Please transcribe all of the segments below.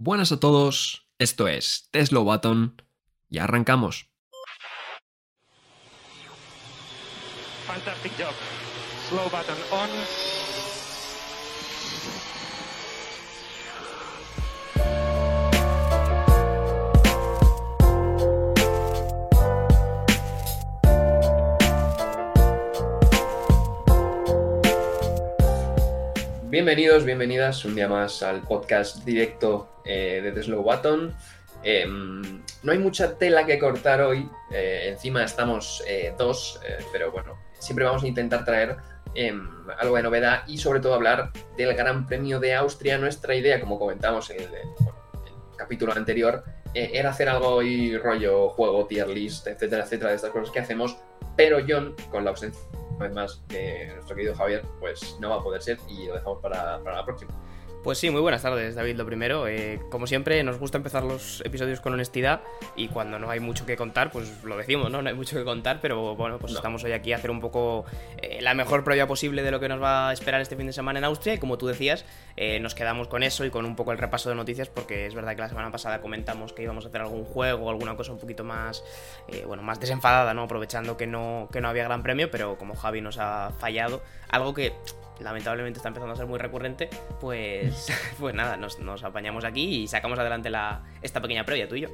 Buenas a todos, esto es Tesla Button y arrancamos. Fantastic job. Slow button on. Bienvenidos, bienvenidas un día más al podcast directo eh, de The Slow Button. Em, no hay mucha tela que cortar hoy, eh, encima estamos eh, dos, pero bueno, siempre vamos a intentar traer em, algo de novedad y sobre todo hablar del Gran Premio de Austria. Nuestra idea, como comentamos en el, capítulo anterior, era hacer algo hoy rollo juego, tier list, etcétera, etcétera, de estas cosas que hacemos, pero John, con la ausencia además de nuestro querido Javier, pues no va a poder ser y lo dejamos para, para la próxima. Pues sí, muy buenas tardes, David. Lo primero, eh, como siempre, nos gusta empezar los episodios con honestidad y cuando no hay mucho que contar, pues lo decimos, ¿no? No hay mucho que contar, pero bueno, pues No. estamos hoy aquí a hacer un poco eh, la mejor prueba posible de lo que nos va a esperar este fin de semana en Austria y como tú decías, eh, nos quedamos con eso y con un poco el repaso de noticias porque es verdad que la semana pasada comentamos que íbamos a hacer algún juego o alguna cosa un poquito más, bueno, más desenfadada, ¿no? Aprovechando que no, que no había gran premio, pero como Javi nos ha fallado, algo que lamentablemente está empezando a ser muy recurrente, pues, pues nada, nos, nos apañamos aquí y sacamos adelante la, esta pequeña previa, tú y yo.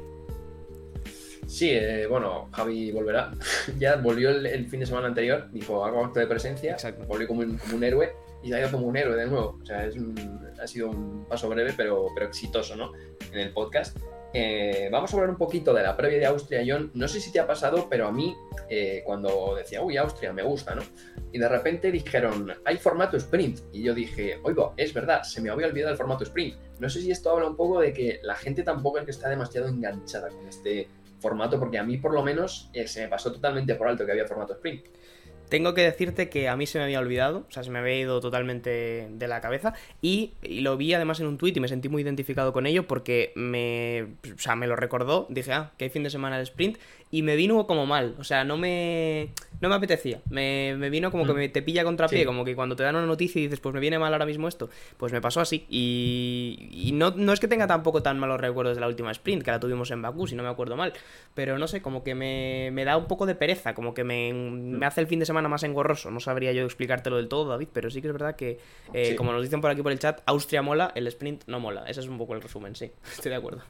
Sí, eh, bueno, Javi volverá. ya volvió el, el fin de semana anterior, dijo hago acto de presencia, Exacto. volvió como un, como un héroe y se ha ido como un héroe de nuevo. O sea, es un- ha sido un paso breve pero, pero exitoso, ¿no? En el podcast. Eh, vamos a hablar un poquito de la previa de Austria, John. No sé si te ha pasado, pero a mí, eh, cuando decía, uy, Austria, me gusta, ¿no? Y de repente dijeron, hay formato sprint. Y yo dije, oiga, es verdad, se me había olvidado el formato sprint. No sé si esto habla un poco de que la gente tampoco es que está demasiado enganchada con este formato, porque a mí por lo menos eh, se me pasó totalmente por alto que había formato sprint. Tengo que decirte que a mí se me había olvidado, o sea, se me había ido totalmente de la cabeza y, lo vi además en un tuit y me sentí muy identificado con ello porque me, o sea, me lo recordó, dije, ah, que hay fin de semana de sprint y me vino como mal, o sea, no me, no me apetecía, me, me vino como que Mm. me te pilla contra pie, Sí. como que cuando te dan una noticia y dices, pues me viene mal ahora mismo esto, pues me pasó así y, y no, no es que tenga tampoco tan malos recuerdos de la última sprint, que la tuvimos en Bakú, si no me acuerdo mal, pero no sé, como que me, me da un poco de pereza, como que me, me hace el fin de semana más engorroso. No sabría yo explicártelo del todo, David, pero sí que es verdad que, eh, Sí. como nos dicen por aquí por el chat, Austria mola, el sprint no mola. Ese es un poco el resumen, sí, estoy de acuerdo.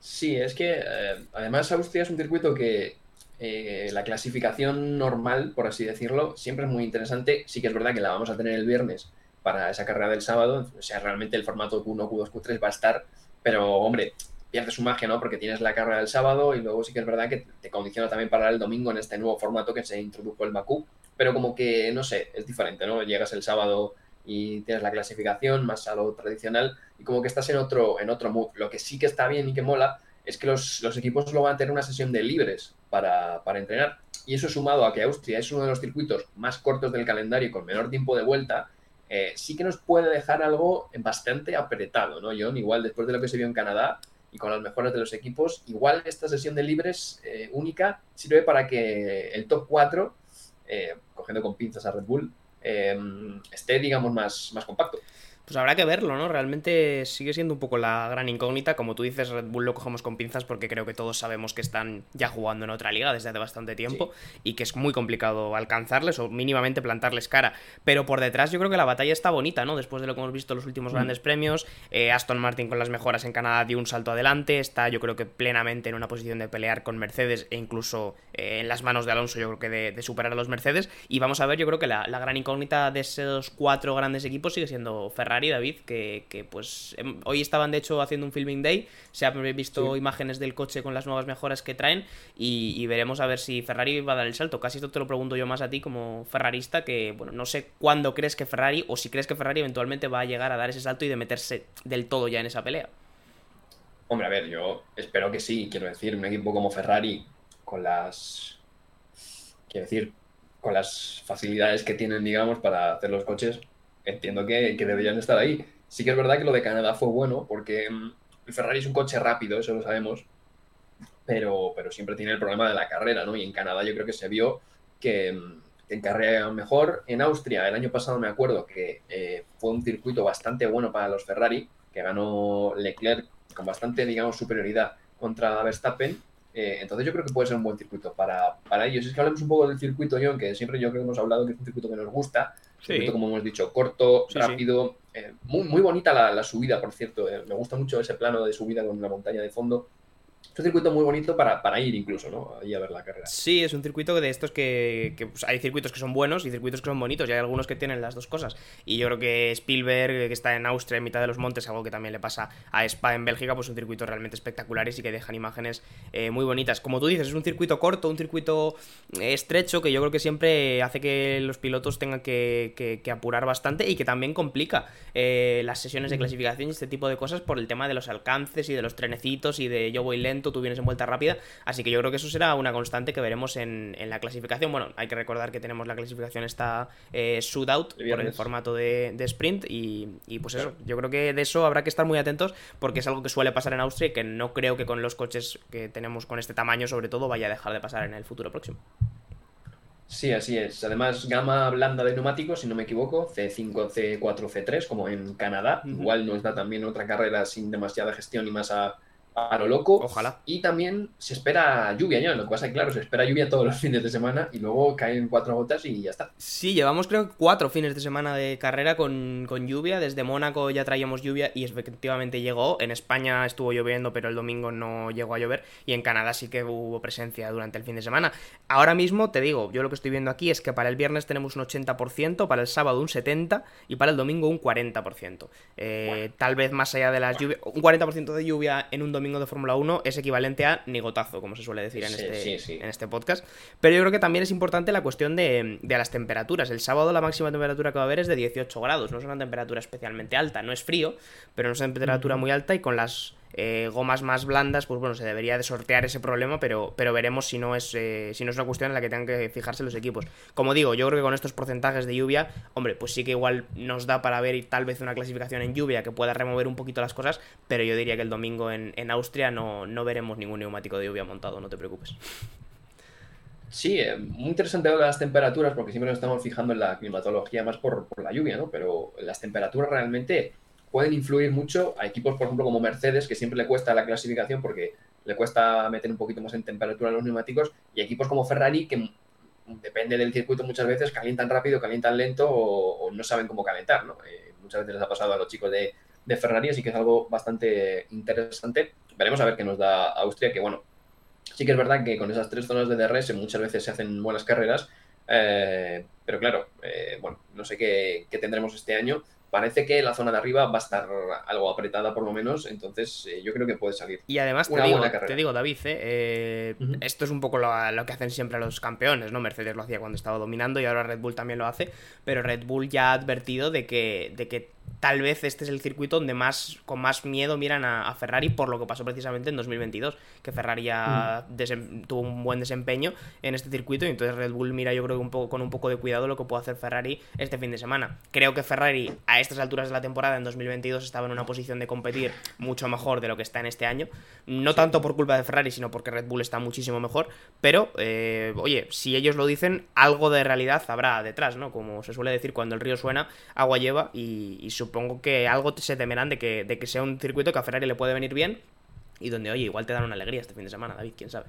Sí, es que eh, además Austria es un circuito que eh, la clasificación normal, por así decirlo, siempre es muy interesante. Sí que es verdad que la vamos a tener el viernes para esa carrera del sábado, o sea, realmente el formato Q1, Q2, Q3 va a estar, pero hombre, pierde su magia, ¿no? Porque tienes la carrera del sábado y luego sí que es verdad que te condiciona también para el domingo en este nuevo formato que se introdujo el Bakú, pero como que, no sé, es diferente, ¿no? Llegas el sábado y tienes la clasificación más a lo tradicional y como que estás en otro, en otro mood. Lo que sí que está bien y que mola es que los, los equipos luego van a tener una sesión de libres para, entrenar. Y eso sumado a que Austria es uno de los circuitos más cortos del calendario y con menor tiempo de vuelta, eh, sí que nos puede dejar algo bastante apretado, ¿no, John? Igual después de lo que se vio en Canadá y con las mejoras de los equipos, igual esta sesión de libres eh, única sirve para que el top 4, eh, cogiendo con pinzas a Red Bull, esté, digamos, más, más compacto. Pues habrá que verlo, ¿no? Realmente sigue siendo un poco la gran incógnita. Como tú dices, Red Bull lo cogemos con pinzas porque creo que todos sabemos que están ya jugando en otra liga desde hace bastante tiempo y que es muy complicado alcanzarles o mínimamente plantarles cara. Pero por detrás yo creo que la batalla está bonita, ¿no? Después de lo que hemos visto en los últimos Mm. grandes premios, eh, Aston Martin con las mejoras en Canadá dio un salto adelante, está yo creo que plenamente en una posición de pelear con Mercedes e incluso eh, en las manos de Alonso yo creo que de, de superar a los Mercedes. Y vamos a ver, yo creo que la, la gran incógnita de esos cuatro grandes equipos sigue siendo Ferrari, David, que, que, pues em, hoy estaban de hecho haciendo un filming day, se han visto Sí. imágenes del coche con las nuevas mejoras que traen y, y veremos a ver si Ferrari va a dar el salto. Casi esto te lo pregunto yo más a ti como ferrarista, que bueno, no sé cuándo crees que Ferrari o si crees que Ferrari eventualmente va a llegar a dar ese salto y de meterse del todo ya en esa pelea. Hombre, a ver, yo espero que sí, quiero decir, un equipo como Ferrari, con las. Quiero decir, con las facilidades que tienen, digamos, para hacer los coches, entiendo que, deberían estar ahí. Sí que es verdad que lo de Canadá fue bueno, porque mm, el Ferrari es un coche rápido, eso lo sabemos, pero, pero siempre tiene el problema de la carrera, ¿no? Y en Canadá yo creo que se vio que, mm, en carrera mejor. En Austria, el año pasado me acuerdo que eh, fue un circuito bastante bueno para los Ferrari, que ganó Leclerc con bastante, digamos, superioridad contra Verstappen. Eh, entonces yo creo que puede ser un buen circuito para, para ellos. Es que hablemos un poco del circuito, John, que siempre yo creo que hemos hablado que es un circuito que nos gusta. Como hemos dicho, corto, rápido. Eh, muy, muy bonita la, la subida, por cierto. me gusta mucho ese plano de subida con la montaña de fondo. Es un circuito muy bonito para, para, ir incluso, ¿no? Ahí a ver la carrera. Sí, es un circuito de estos que, que pues, hay circuitos que son buenos y circuitos que son bonitos y hay algunos que tienen las dos cosas. Y yo creo que Spielberg, que está en Austria, en mitad de los montes, algo que también le pasa a Spa en Bélgica, pues un circuito realmente espectaculares y que dejan imágenes eh, muy bonitas. Como tú dices, es un circuito corto, un circuito eh, estrecho que yo creo que siempre hace que los pilotos tengan que, que, que apurar bastante y que también complica eh, las sesiones de clasificación y este tipo de cosas por el tema de los alcances y de los trenecitos y de yo voy lento tú vienes en vuelta rápida. Así que yo creo que eso será una constante que veremos en, la clasificación. Bueno, hay que recordar que tenemos la clasificación esta eh, out por el formato de, sprint. Y, pues eso, yo creo que de eso habrá que estar muy atentos porque es algo que suele pasar en Austria y que no creo que con los coches que tenemos con este tamaño, sobre todo, vaya a dejar de pasar en el futuro próximo. Sí, así es. Además, gama blanda de neumáticos, si no me equivoco, C5, C4, C3, como en Canadá. Igual nos da también otra carrera sin demasiada gestión y más a, a lo loco. Ojalá. Y también se espera lluvia, ya. Lo que pasa es que, claro, se espera lluvia todos los fines de semana y luego caen cuatro gotas y ya está. Sí, llevamos creo cuatro fines de semana de carrera con, lluvia. Desde Mónaco ya traíamos lluvia y efectivamente llegó. En España estuvo lloviendo, pero el domingo no llegó a llover. Y en Canadá sí que hubo presencia durante el fin de semana. Ahora mismo, te digo, yo lo que estoy viendo aquí es que para el viernes tenemos un 80%, para el sábado un 70% y para el domingo un 40%. Eh, tal vez más allá de las lluvias, un 40% de lluvia en un domingo de Fórmula 1 es equivalente a nigotazo, como se suele decir en, este, en este podcast. Pero yo creo que también es importante la cuestión de, las temperaturas. El sábado la máxima temperatura que va a haber es de 18 grados, no es una temperatura especialmente alta, no es frío, pero no es una temperatura muy alta y con las eh, gomas más blandas, pues bueno, se debería de sortear ese problema, pero, pero veremos si no, es, eh, si no es una cuestión en la que tengan que fijarse los equipos. Como digo, yo creo que con estos porcentajes de lluvia, hombre, pues sí que igual nos da para ver tal vez una clasificación en lluvia que pueda remover un poquito las cosas, pero yo diría que el domingo en, Austria no, no veremos ningún neumático de lluvia montado, no te preocupes. Sí, eh, muy interesante de las temperaturas, porque siempre nos estamos fijando en la climatología más por, por la lluvia, ¿no? Pero las temperaturas realmente pueden influir mucho a equipos, por ejemplo, como Mercedes, que siempre le cuesta la clasificación porque le cuesta meter un poquito más en temperatura los neumáticos, y equipos como Ferrari, que depende del circuito muchas veces, calientan rápido, calientan lento o, no saben cómo calentar, ¿no? Eh, muchas veces les ha pasado a los chicos de, Ferrari, así que es algo bastante interesante. Veremos a ver qué nos da Austria, que bueno, sí que es verdad que con esas tres zonas de DRS muchas veces se hacen buenas carreras, eh, pero claro, eh, bueno, no sé qué, qué, tendremos este año parece que la zona de arriba va a estar algo apretada por lo menos, entonces eh, yo creo que puede salir. Y además te, digo, te digo, David, eh, eh, esto es un poco lo, que hacen siempre los campeones, ¿no? Mercedes lo hacía cuando estaba dominando y ahora Red Bull también lo hace, pero Red Bull ya ha advertido de que, de que tal vez este es el circuito donde más con más miedo miran a, Ferrari por lo que pasó precisamente en 2022, que Ferrari ya mm. tuvo un buen desempeño en este circuito y entonces Red Bull mira yo creo que un poco, con un poco de cuidado lo que puede hacer Ferrari este fin de semana. Creo que Ferrari a estas alturas de la temporada en 2022 estaba en una posición de competir mucho mejor de lo que está en este año, no tanto por culpa de Ferrari, sino porque Red Bull está muchísimo mejor, pero eh, oye, si ellos lo dicen, algo de realidad habrá detrás, ¿no? Como se suele decir, cuando el río suena, agua lleva y, y supongo que algo se temerán de que, de que sea un circuito que a Ferrari le puede venir bien y donde, oye, igual te dan una alegría este fin de semana, David, quién sabe.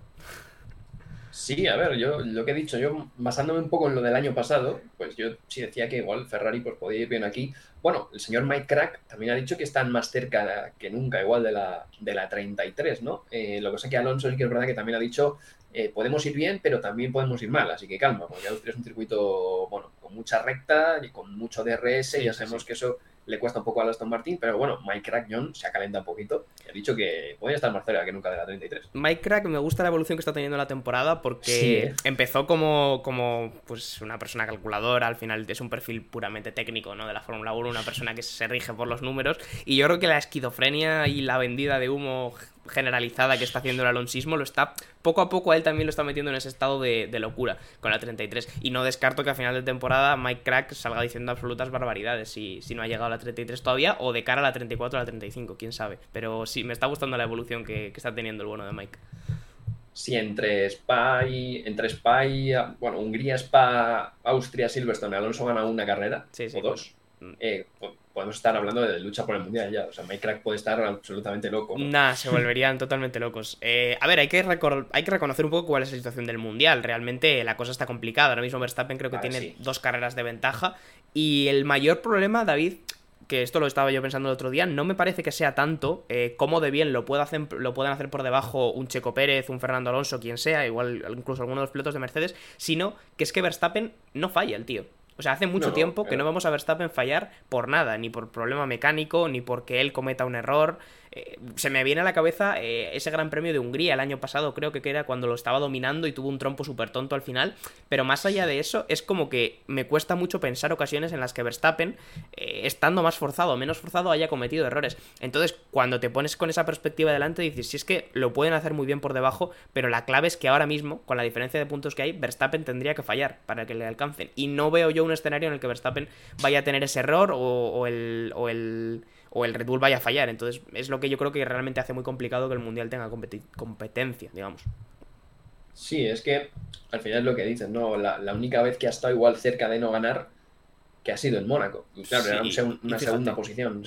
Sí, a ver, yo lo que he dicho, yo basándome un poco en lo del año pasado, pues yo sí decía que igual Ferrari pues podía ir bien aquí. Bueno, el señor Mike Crack también ha dicho que están más cerca que nunca, igual de la, de la 33, ¿no? Eh, lo que pasa que Alonso sí que es verdad que también ha dicho eh, podemos ir bien, pero también podemos ir mal, así que calma, porque Austria es un circuito, bueno, con mucha recta y con mucho DRS, ya sabemos que eso le cuesta un poco a Aston Martin, pero bueno, Mike Crack John se acalenta un poquito y ha dicho que puede estar más cerca que nunca de la 33. Mike Crack me gusta la evolución que está teniendo la temporada porque empezó como, como pues una persona calculadora, al final es un perfil puramente técnico ¿no? de la Fórmula 1, una persona que se rige por los números y yo creo que la esquizofrenia y la vendida de humo generalizada que está haciendo el alonsismo lo está poco a poco él también lo está metiendo en ese estado de, locura con la 33 y no descarto que a final de temporada Mike Crack salga diciendo absolutas barbaridades si, si no ha llegado a la 33 todavía o de cara a la 34 o a la 35 quién sabe. Pero sí me está gustando la evolución que, que está teniendo el bueno de Mike. Si entre Spa y, entre Spa y, bueno, Hungría, Spa, Austria, Silverstone, Alonso gana una carrera o dos, eh, podemos estar hablando de lucha por el mundial ya. O sea, Mike Crack puede estar absolutamente loco. Nah, se volverían totalmente locos. Eh, a ver, hay que, hay que reconocer un poco cuál es la situación del mundial. Realmente la cosa está complicada. Ahora mismo Verstappen creo que tiene dos carreras de ventaja. Y el mayor problema, David, que esto lo estaba yo pensando el otro día, no me parece que sea tanto eh, cómo de bien lo, puede hacer, lo pueden hacer por debajo un Checo Pérez, un Fernando Alonso, quien sea, igual incluso alguno de los pilotos de Mercedes, sino que es que Verstappen no falla el tío. O sea, hace mucho tiempo que no vamos a Verstappen fallar por nada, ni por problema mecánico, ni porque él cometa un error. Eh, se me viene a la cabeza eh, ese gran premio de Hungría el año pasado, creo que era cuando lo estaba dominando y tuvo un trompo súper tonto al final. Pero más allá de eso, es como que me cuesta mucho pensar ocasiones en las que Verstappen, eh, estando más forzado o menos forzado, haya cometido errores. Entonces, cuando te pones con esa perspectiva delante, dices, si es que lo pueden hacer muy bien por debajo, pero la clave es que ahora mismo, con la diferencia de puntos que hay, Verstappen tendría que fallar para que le alcancen. Y no veo yo un escenario en el que Verstappen vaya a tener ese error o el, o el o el Red Bull vaya a fallar. Entonces es lo que yo creo que realmente hace muy complicado que el Mundial tenga competencia, digamos. Sí, es que al final es lo que dices, ¿no? La, única vez que ha estado igual cerca de no ganar, que ha sido en Mónaco. Y claro, era una segunda posición.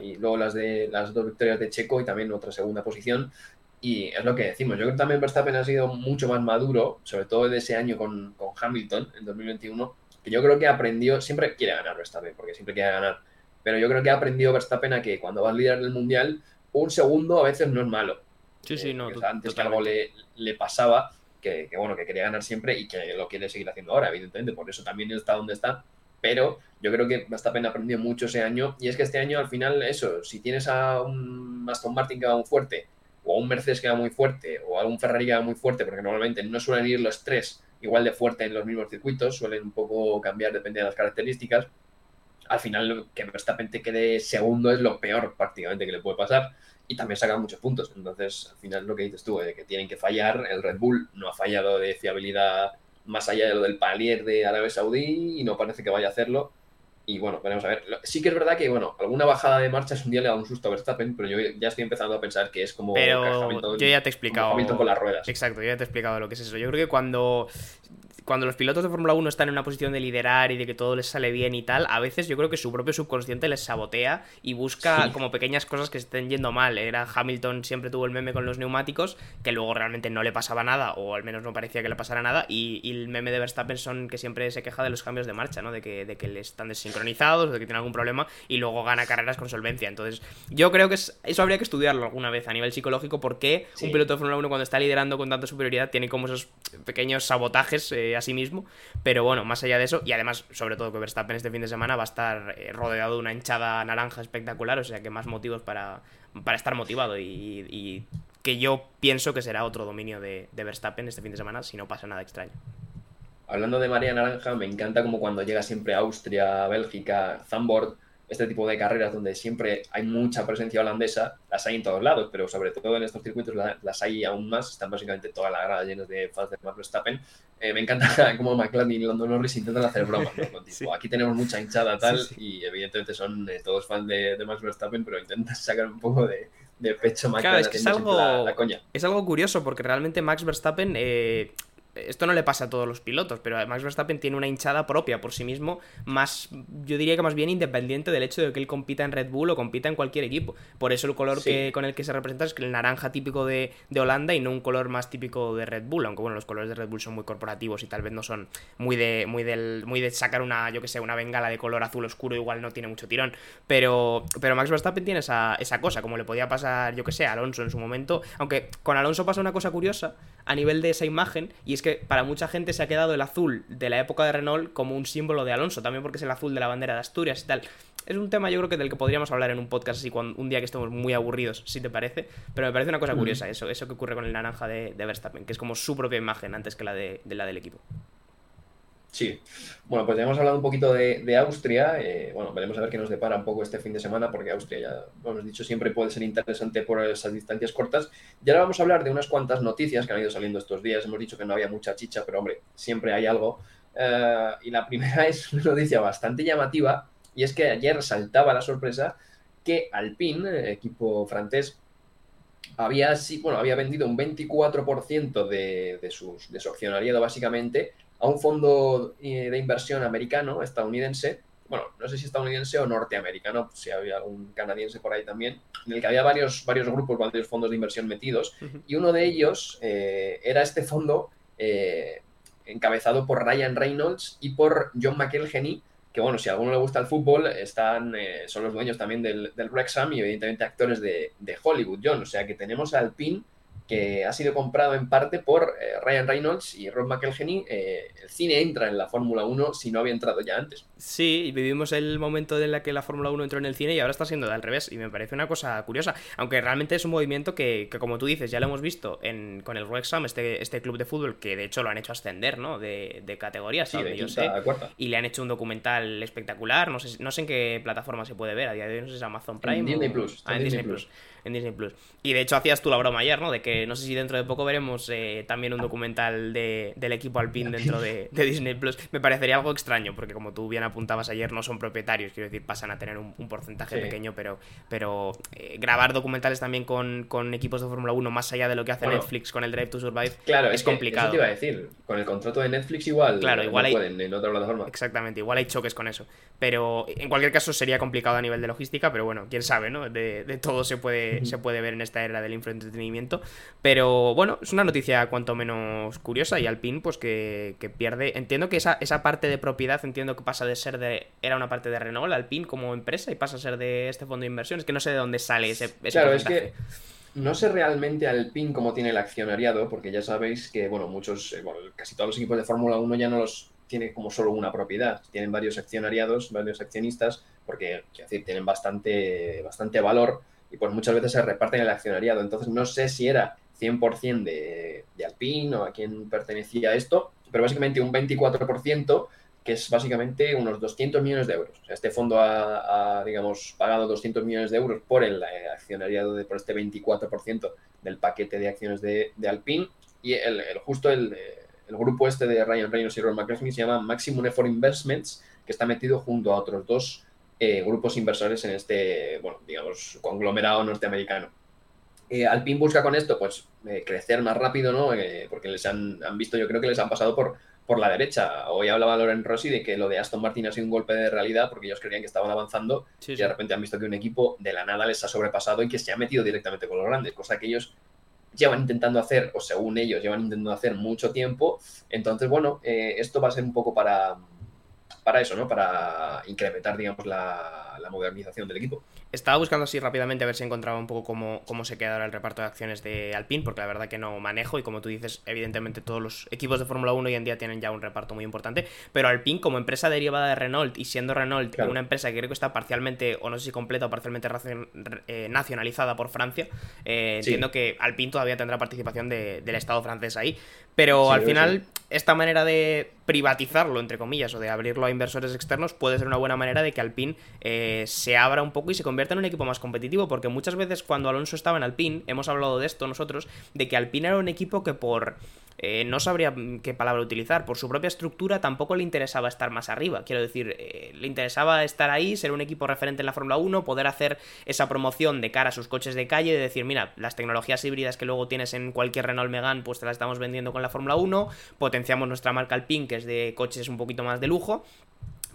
y luego las de las dos victorias de Checo y también otra segunda posición. Y es lo que decimos. Yo creo que también Verstappen ha sido mucho más maduro, sobre todo de ese año con, con Hamilton, en 2021, que yo creo que aprendió, siempre quiere ganar Verstappen, porque siempre quiere ganar pero yo creo que ha aprendido Verstappen a que cuando vas a liderar el mundial, un segundo a veces no es malo. Sí, sí, no. antes que algo le, le pasaba, que, bueno, que quería ganar siempre y que lo quiere seguir haciendo ahora, evidentemente, por eso también está donde está. Pero yo creo que Verstappen ha aprendido mucho ese año y es que este año al final eso, si tienes a un Aston Martin que va muy fuerte, o a un Mercedes que va muy fuerte, o a un Ferrari que va muy fuerte, porque normalmente no suelen ir los tres igual de fuerte en los mismos circuitos, suelen un poco cambiar dependiendo de las características, al final que Verstappen te quede segundo es lo peor prácticamente que le puede pasar y también sacan muchos puntos. Entonces, al final lo que dices tú, de que tienen que fallar, el Red Bull no ha fallado de fiabilidad más allá de lo del palier de Arabia Saudí y no parece que vaya a hacerlo. Y bueno, veremos a ver. Sí que es verdad que, bueno, alguna bajada de marcha es un día le da un susto a Verstappen, pero yo ya estoy empezando a pensar que es como. Pero yo ya te he explicado. Con las ruedas. Exacto, yo ya te he explicado lo que es eso. Yo creo que cuando cuando los pilotos de Fórmula 1 están en una posición de liderar y de que todo les sale bien y tal, a veces yo creo que su propio subconsciente les sabotea y busca como pequeñas cosas que estén yendo mal. Era Hamilton siempre tuvo el meme con los neumáticos, que luego realmente no le pasaba nada, o al menos no parecía que le pasara nada, y, el meme de Verstappen son que siempre se queja de los cambios de marcha, ¿no? De que, de que le están desincronizados, de que tiene algún problema, y luego gana carreras con solvencia. Entonces, yo creo que eso habría que estudiarlo alguna vez a nivel psicológico, por qué un piloto de Fórmula 1 cuando está liderando con tanta superioridad tiene como esos pequeños sabotajes eh, a sí mismo. Pero bueno, más allá de eso, y además, sobre todo que Verstappen este fin de semana va a estar eh, rodeado de una hinchada naranja espectacular, o sea que más motivos para, para estar motivado y, que yo pienso que será otro dominio de, Verstappen este fin de semana si no pasa nada extraño. Hablando de María Naranja, me encanta como cuando llega siempre Austria, Bélgica, Zandvoort, este tipo de carreras donde siempre hay mucha presencia holandesa, las hay en todos lados, pero sobre todo en estos circuitos las hay aún más, están básicamente toda la grada llenas de fans de Max Verstappen. Eh, me encanta cómo McLaren y Lando Norris intentan hacer bromas, aquí tenemos mucha hinchada tal, y evidentemente son eh, todos fans de, Max Verstappen, pero intentan sacar un poco de, pecho McLaren. Claro, es algo, es algo curioso porque realmente Max Verstappen eh, esto no le pasa a todos los pilotos, pero Max Verstappen tiene una hinchada propia por sí mismo, más, yo diría que más bien independiente del hecho de que él compita en Red Bull o compita en cualquier equipo. Por eso el color que, con el que se representa es el naranja típico de, Holanda y no un color más típico de Red Bull, aunque bueno, los colores de Red Bull son muy corporativos y tal vez no son muy de, muy del, muy de sacar una, yo que sé, una bengala de color azul oscuro, igual no tiene mucho tirón, pero, pero Max Verstappen tiene esa, esa cosa, como le podía pasar, yo que sé, a Alonso en su momento, aunque con Alonso pasa una cosa curiosa a nivel de esa imagen, y es que para mucha gente se ha quedado el azul de la época de Renault como un símbolo de Alonso, también porque es el azul de la bandera de Asturias y tal. Es un tema yo creo que del que podríamos hablar en un podcast así cuando, un día que estemos muy aburridos, si te parece. Pero me parece una cosa curiosa eso, eso que ocurre con el naranja de, Verstappen, que es como su propia imagen antes que la de la del equipo. Sí, bueno, pues ya hemos hablado un poquito de, Austria. Eh, bueno, veremos a ver qué nos depara un poco este fin de semana, porque Austria, ya lo hemos dicho, siempre puede ser interesante por esas distancias cortas. Y ahora vamos a hablar de unas cuantas noticias que han ido saliendo estos días. Hemos dicho que no había mucha chicha, pero hombre, siempre hay algo. Eh, y la primera es una noticia bastante llamativa, y es que ayer saltaba la sorpresa que Alpine, equipo francés, había, sí, bueno, había vendido un 24% de, de, sus, de su accionariado básicamente a un fondo eh, de inversión americano, estadounidense, bueno, no sé si estadounidense o norteamericano, si había algún canadiense por ahí también, en el que había varios, varios grupos, varios fondos de inversión metidos, y uno de ellos eh, era este fondo eh, encabezado por Ryan Reynolds y por John McElhenney, que bueno, si a alguno le gusta el fútbol, están, eh, son los dueños también del, del Wrexham y evidentemente actores de, de Hollywood, John. O sea que tenemos al PIN que ha sido comprado en parte por eh, Ryan Reynolds y Rob McElhenney. Eh, el cine entra en la Fórmula 1 si no había entrado ya antes. Sí, vivimos el momento en el que la Fórmula 1 entró en el cine y ahora está siendo al revés. Y me parece una cosa curiosa. Aunque realmente es un movimiento que, que como tú dices, ya lo hemos visto en, con el Wrexham, este, este club de fútbol que de hecho lo han hecho ascender, ¿no? De, de categorías, Sí, de yo sé. Y le han hecho un documental espectacular. No sé, no sé en qué plataforma se puede ver. A día de hoy no sé si es Amazon Prime. En Disney o- Plus, Ah, en en Disney, Disney Plus. En Disney Plus. Y de hecho hacías tú la broma ayer, ¿no? De que no sé si dentro de poco veremos eh, también un documental de, del equipo Alpine dentro de, de Disney Plus. Me parecería algo extraño, porque como tú bien apuntabas ayer, no son propietarios, quiero decir, pasan a tener un, un porcentaje Sí. pequeño, pero, pero eh, grabar documentales también con, con equipos de Fórmula 1, más allá de lo que hace Bueno. Netflix con el Drive to Survive, Claro, es es, que complicado. Eso te iba a decir. Con el contrato de Netflix igual Claro, no igual hay- pueden en otra plataforma. Exactamente, igual hay choques con eso. Pero en cualquier caso sería complicado a nivel de logística, pero bueno, quién sabe, ¿no? De, de todo se puede, se puede ver en esta era del infoentretenimiento. Pero bueno, es una noticia cuanto menos curiosa y Alpine, pues que, que pierde. Entiendo que esa, esa parte de propiedad, entiendo que pasa de ser de. Era una parte de Renault, Alpine como empresa, y pasa a ser de este fondo de inversión. Es que no sé de dónde sale ese, ese Claro, es que no sé realmente al PIN cómo tiene el accionariado, porque ya sabéis que, bueno, muchos, eh, bueno, casi todos los equipos de Fórmula 1 ya no los tiene como solo una propiedad, tienen varios accionariados, varios accionistas, porque, quiero decir, tienen bastante, bastante valor y pues muchas veces se reparten el accionariado. Entonces no sé si era 100% de, de Alpine o a quién pertenecía esto, pero básicamente un 24% que es básicamente unos 200 millones de euros. Este fondo ha, digamos, pagado 200 millones de euros por el eh, accionariado, de, por este 24% del paquete de acciones de, de Alpine. Y el, el justo el, eh, el, grupo este de Ryan Reynolds y Ron McCaffrey se llama Maximum Effort Investments, que está metido junto a otros dos eh, grupos inversores en este, bueno, digamos, conglomerado norteamericano. Eh, Alpine busca con esto, pues, eh, crecer más rápido, ¿no? Eh, porque les han, han, visto, yo creo que les han pasado por, por la derecha. Hoy hablaba Loren Rossi de que lo de Aston Martin ha sido un golpe de realidad porque ellos creían que estaban avanzando sí, y de repente han visto que un equipo de la nada les ha sobrepasado y que se ha metido directamente con los grandes, cosa que ellos llevan intentando hacer, o según ellos, llevan intentando hacer mucho tiempo. Entonces, bueno, eh, esto va a ser un poco para, para eso, ¿no? Para incrementar, digamos, la, la modernización del equipo. Estaba buscando así rápidamente a ver si encontraba un poco cómo, cómo se queda ahora el reparto de acciones de Alpine, porque la verdad que no manejo y como tú dices, evidentemente todos los equipos de Fórmula 1 hoy en día tienen ya un reparto muy importante, pero Alpine como empresa derivada de Renault y siendo Renault claro. una empresa que creo que está parcialmente, o no sé si completa o parcialmente eh, nacionalizada por Francia, eh, sí. entiendo que Alpine todavía tendrá participación de, del Estado francés ahí, pero sí, al final sí. esta manera de privatizarlo, entre comillas, o de abrirlo a inversores externos puede ser una buena manera de que Alpine eh, se abra un poco y se convierta en un equipo más competitivo, porque muchas veces cuando Alonso estaba en Alpine, hemos hablado de esto nosotros, de que Alpine era un equipo que por... Eh, no sabría qué palabra utilizar, por su propia estructura tampoco le interesaba estar más arriba, quiero decir, eh, le interesaba estar ahí, ser un equipo referente en la Fórmula 1, poder hacer esa promoción de cara a sus coches de calle, de decir, mira, las tecnologías híbridas que luego tienes en cualquier Renault Megane, pues te las estamos vendiendo con la Fórmula 1, potenciamos nuestra marca Alpine, que es de coches un poquito más de lujo,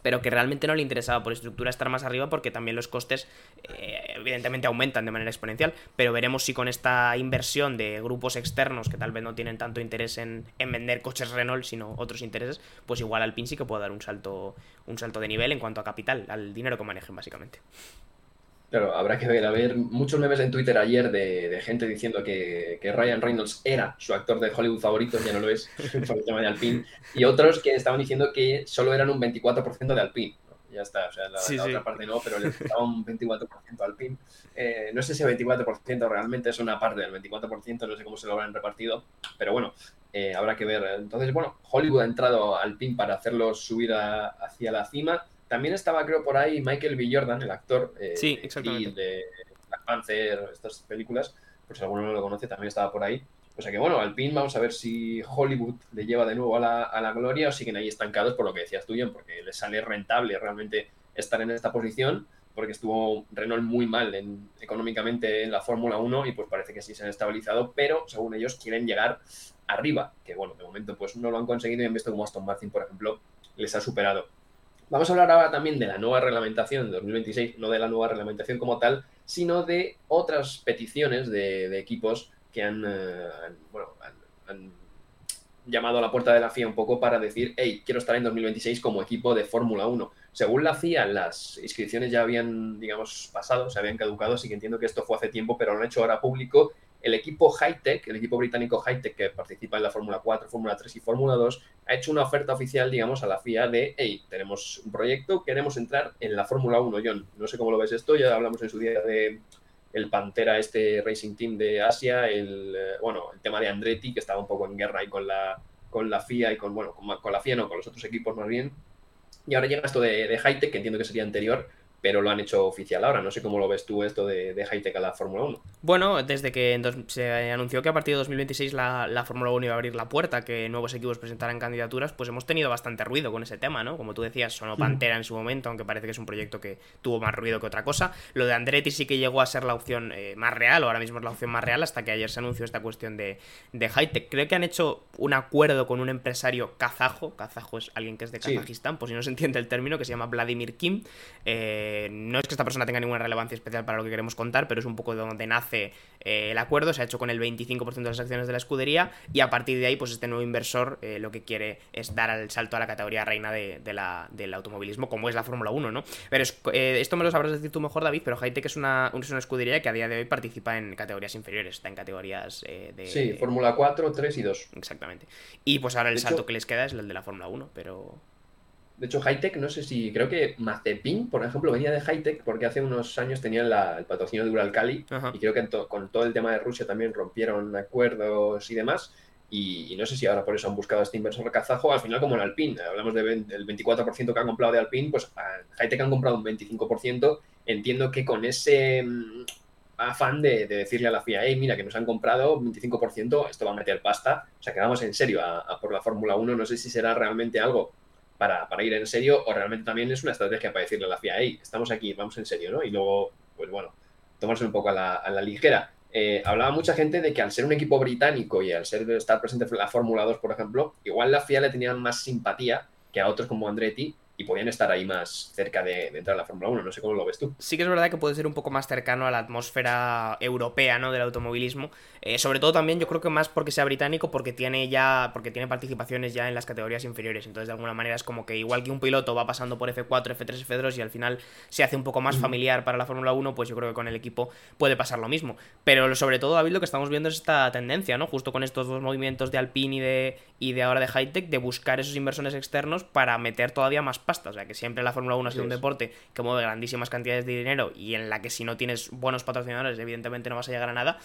pero que realmente no le interesaba por estructura estar más arriba porque también los costes eh, evidentemente aumentan de manera exponencial, pero veremos si con esta inversión de grupos externos que tal vez no tienen tanto interés en, en vender coches Renault, sino otros intereses, pues igual Alpine sí que puede dar un salto, un salto de nivel en cuanto a capital, al dinero que manejen básicamente. Claro, habrá que ver, a ver, muchos memes en Twitter ayer de, de gente diciendo que, que, Ryan Reynolds era su actor de Hollywood favorito, ya no lo es, por el tema de Alpine, y otros que estaban diciendo que solo eran un 24% de Alpine. Ya está, o sea, la, sí, la sí. otra parte no, pero le faltaba un 24% a Alpine. Eh, no sé si el 24% realmente es una parte del 24%, no sé cómo se lo habrán repartido, pero bueno, eh, habrá que ver. Entonces, bueno, Hollywood ha entrado al Alpine para hacerlos subir a, hacia la cima. También estaba, creo, por ahí Michael B. Jordan, el actor eh, sí, exactamente. de Black Panther, estas películas, por si alguno no lo conoce, también estaba por ahí. O sea que bueno, Alpine vamos a ver si Hollywood le lleva de nuevo a la, a la gloria o siguen ahí estancados por lo que decías tú, John, porque les sale rentable realmente estar en esta posición, porque estuvo Renault muy mal en, económicamente en la Fórmula 1 y pues parece que sí se han estabilizado, pero según ellos quieren llegar arriba, que bueno, de momento pues no lo han conseguido y han visto como Aston Martin, por ejemplo, les ha superado. Vamos a hablar ahora también de la nueva reglamentación de 2026, no de la nueva reglamentación como tal, sino de otras peticiones de, equipos que han, eh, bueno, han, llamado a la puerta de la FIA un poco para decir, hey, quiero estar en 2026 como equipo de Fórmula 1. Según la FIA, las inscripciones ya habían, digamos, pasado, se habían caducado, así que entiendo que esto fue hace tiempo, pero lo han hecho ahora público el equipo Hightech, el equipo británico Hightech que participa en la Fórmula 4, Fórmula 3 y Fórmula 2, ha hecho una oferta oficial, digamos, a la FIA de, hey, tenemos un proyecto, queremos entrar en la Fórmula 1, John. No sé cómo lo ves esto, ya hablamos en su día de el Pantera, este Racing Team de Asia, el, eh, bueno, el tema de Andretti, que estaba un poco en guerra ahí con la, con la FIA y con, bueno, con, la FIA, con los otros equipos más bien. Y ahora llega esto de, de Hightech, que entiendo que sería anterior, pero lo han hecho oficial ahora. No sé cómo lo ves tú esto de, de Hightech a la Fórmula 1. Bueno, desde que se anunció que a partir de 2026 la, la Fórmula 1 iba a abrir la puerta, que nuevos equipos presentaran candidaturas, pues hemos tenido bastante ruido con ese tema, ¿no? Como tú decías, sonó. Pantera en su momento, aunque parece que es un proyecto que tuvo más ruido que otra cosa. Lo de Andretti sí que llegó a ser la opción eh, más real, o ahora mismo es la opción más real, hasta que ayer se anunció esta cuestión de, de Hightech. Creo que han hecho un acuerdo con un empresario kazajo, kazajo es alguien que es de Kazajistán, pues si no se entiende el término, que se llama Vladimir Kim. Eh, no es que esta persona tenga ninguna relevancia especial para lo que queremos contar, pero es un poco de donde nace eh, el acuerdo. Se ha hecho con el 25% de las acciones de la escudería y a partir de ahí, pues este nuevo inversor eh, lo que quiere es dar el salto a la categoría reina de, la, del automovilismo, como es la Fórmula 1, ¿no? Pero eh, esto me lo sabrás decir tú mejor, David, pero Hightech es una, es una escudería que a día de hoy participa en categorías inferiores, está en categorías de... Sí, Fórmula 4, 3 y 2. Exactamente. Y pues ahora el salto que les queda es el de la Fórmula 1, pero... De hecho, Hightech, no sé si, creo que Mazepin, por ejemplo, venía de Hightech porque hace unos años tenían el patrocinio de Uralcali y creo que con todo el tema de Rusia también rompieron acuerdos y demás. Y, no sé si ahora por eso han buscado a este inversor kazajo. Al final, como en Alpine, hablamos del 24% que han comprado de Alpine, pues Hightech han comprado un 25%. Entiendo que con ese mm, afán de, decirle a la FIA, hey, mira, que nos han comprado un 25%, esto va a meter pasta. O sea, que vamos en serio a por la Fórmula 1. No sé si será realmente algo para, ir en serio o realmente también es una estrategia para decirle a la FIA, estamos aquí, vamos en serio, ¿no? Y luego, pues bueno, tomarse un poco a la, ligera. Eh, hablaba mucha gente de que al ser un equipo británico y al ser estar presente en la Fórmula 2, por ejemplo, igual la FIA le tenía más simpatía que a otros como Andretti, y podían estar ahí más cerca de, entrar a la Fórmula 1. No sé cómo lo ves tú. Sí que es verdad que puede ser un poco más cercano a la atmósfera europea, ¿no? Del automovilismo. Eh, sobre todo también yo creo que más porque sea británico, porque tiene ya. porque tiene participaciones ya en las categorías inferiores. Entonces, de alguna manera es como que igual que un piloto va pasando por F4, F3, F2 y al final se hace un poco más familiar para la Fórmula 1, pues yo creo que con el equipo puede pasar lo mismo. Pero sobre todo, David, lo que estamos viendo es esta tendencia, ¿no? Justo con estos dos movimientos de Alpine y de, y de ahora de Hightech, de buscar esos inversores externos para meter todavía más pasta. O sea, que siempre la Fórmula 1 ha sido un deporte que mueve grandísimas cantidades de dinero y en la que si no tienes buenos patrocinadores, evidentemente no vas a llegar a nada.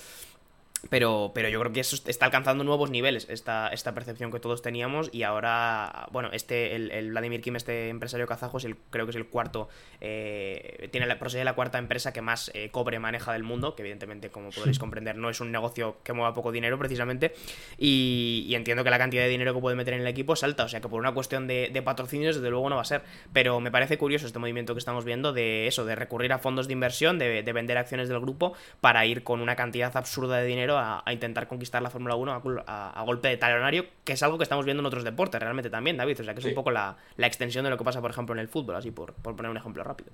Pero, pero yo creo que eso está alcanzando nuevos niveles, esta, esta percepción que todos teníamos. Y ahora, bueno, este, el, Vladimir Kim, este empresario kazajo, es el, creo que es el cuarto, eh, tiene la, procede la cuarta empresa que más eh, cobre maneja del mundo, que evidentemente, como podréis comprender, no es un negocio que mueva poco dinero precisamente. Y, entiendo que la cantidad de dinero que puede meter en el equipo salta, o sea que por una cuestión de, de patrocinios, desde luego no va a ser. Pero me parece curioso este movimiento que estamos viendo de eso, de recurrir a fondos de inversión, de, de vender acciones del grupo para ir con una cantidad absurda de dinero a, intentar conquistar la Fórmula 1 a, golpe de talonario, que es algo que estamos viendo en otros deportes realmente también, David. O sea, que es un poco la, extensión de lo que pasa, por ejemplo, en el fútbol, así por, poner un ejemplo rápido.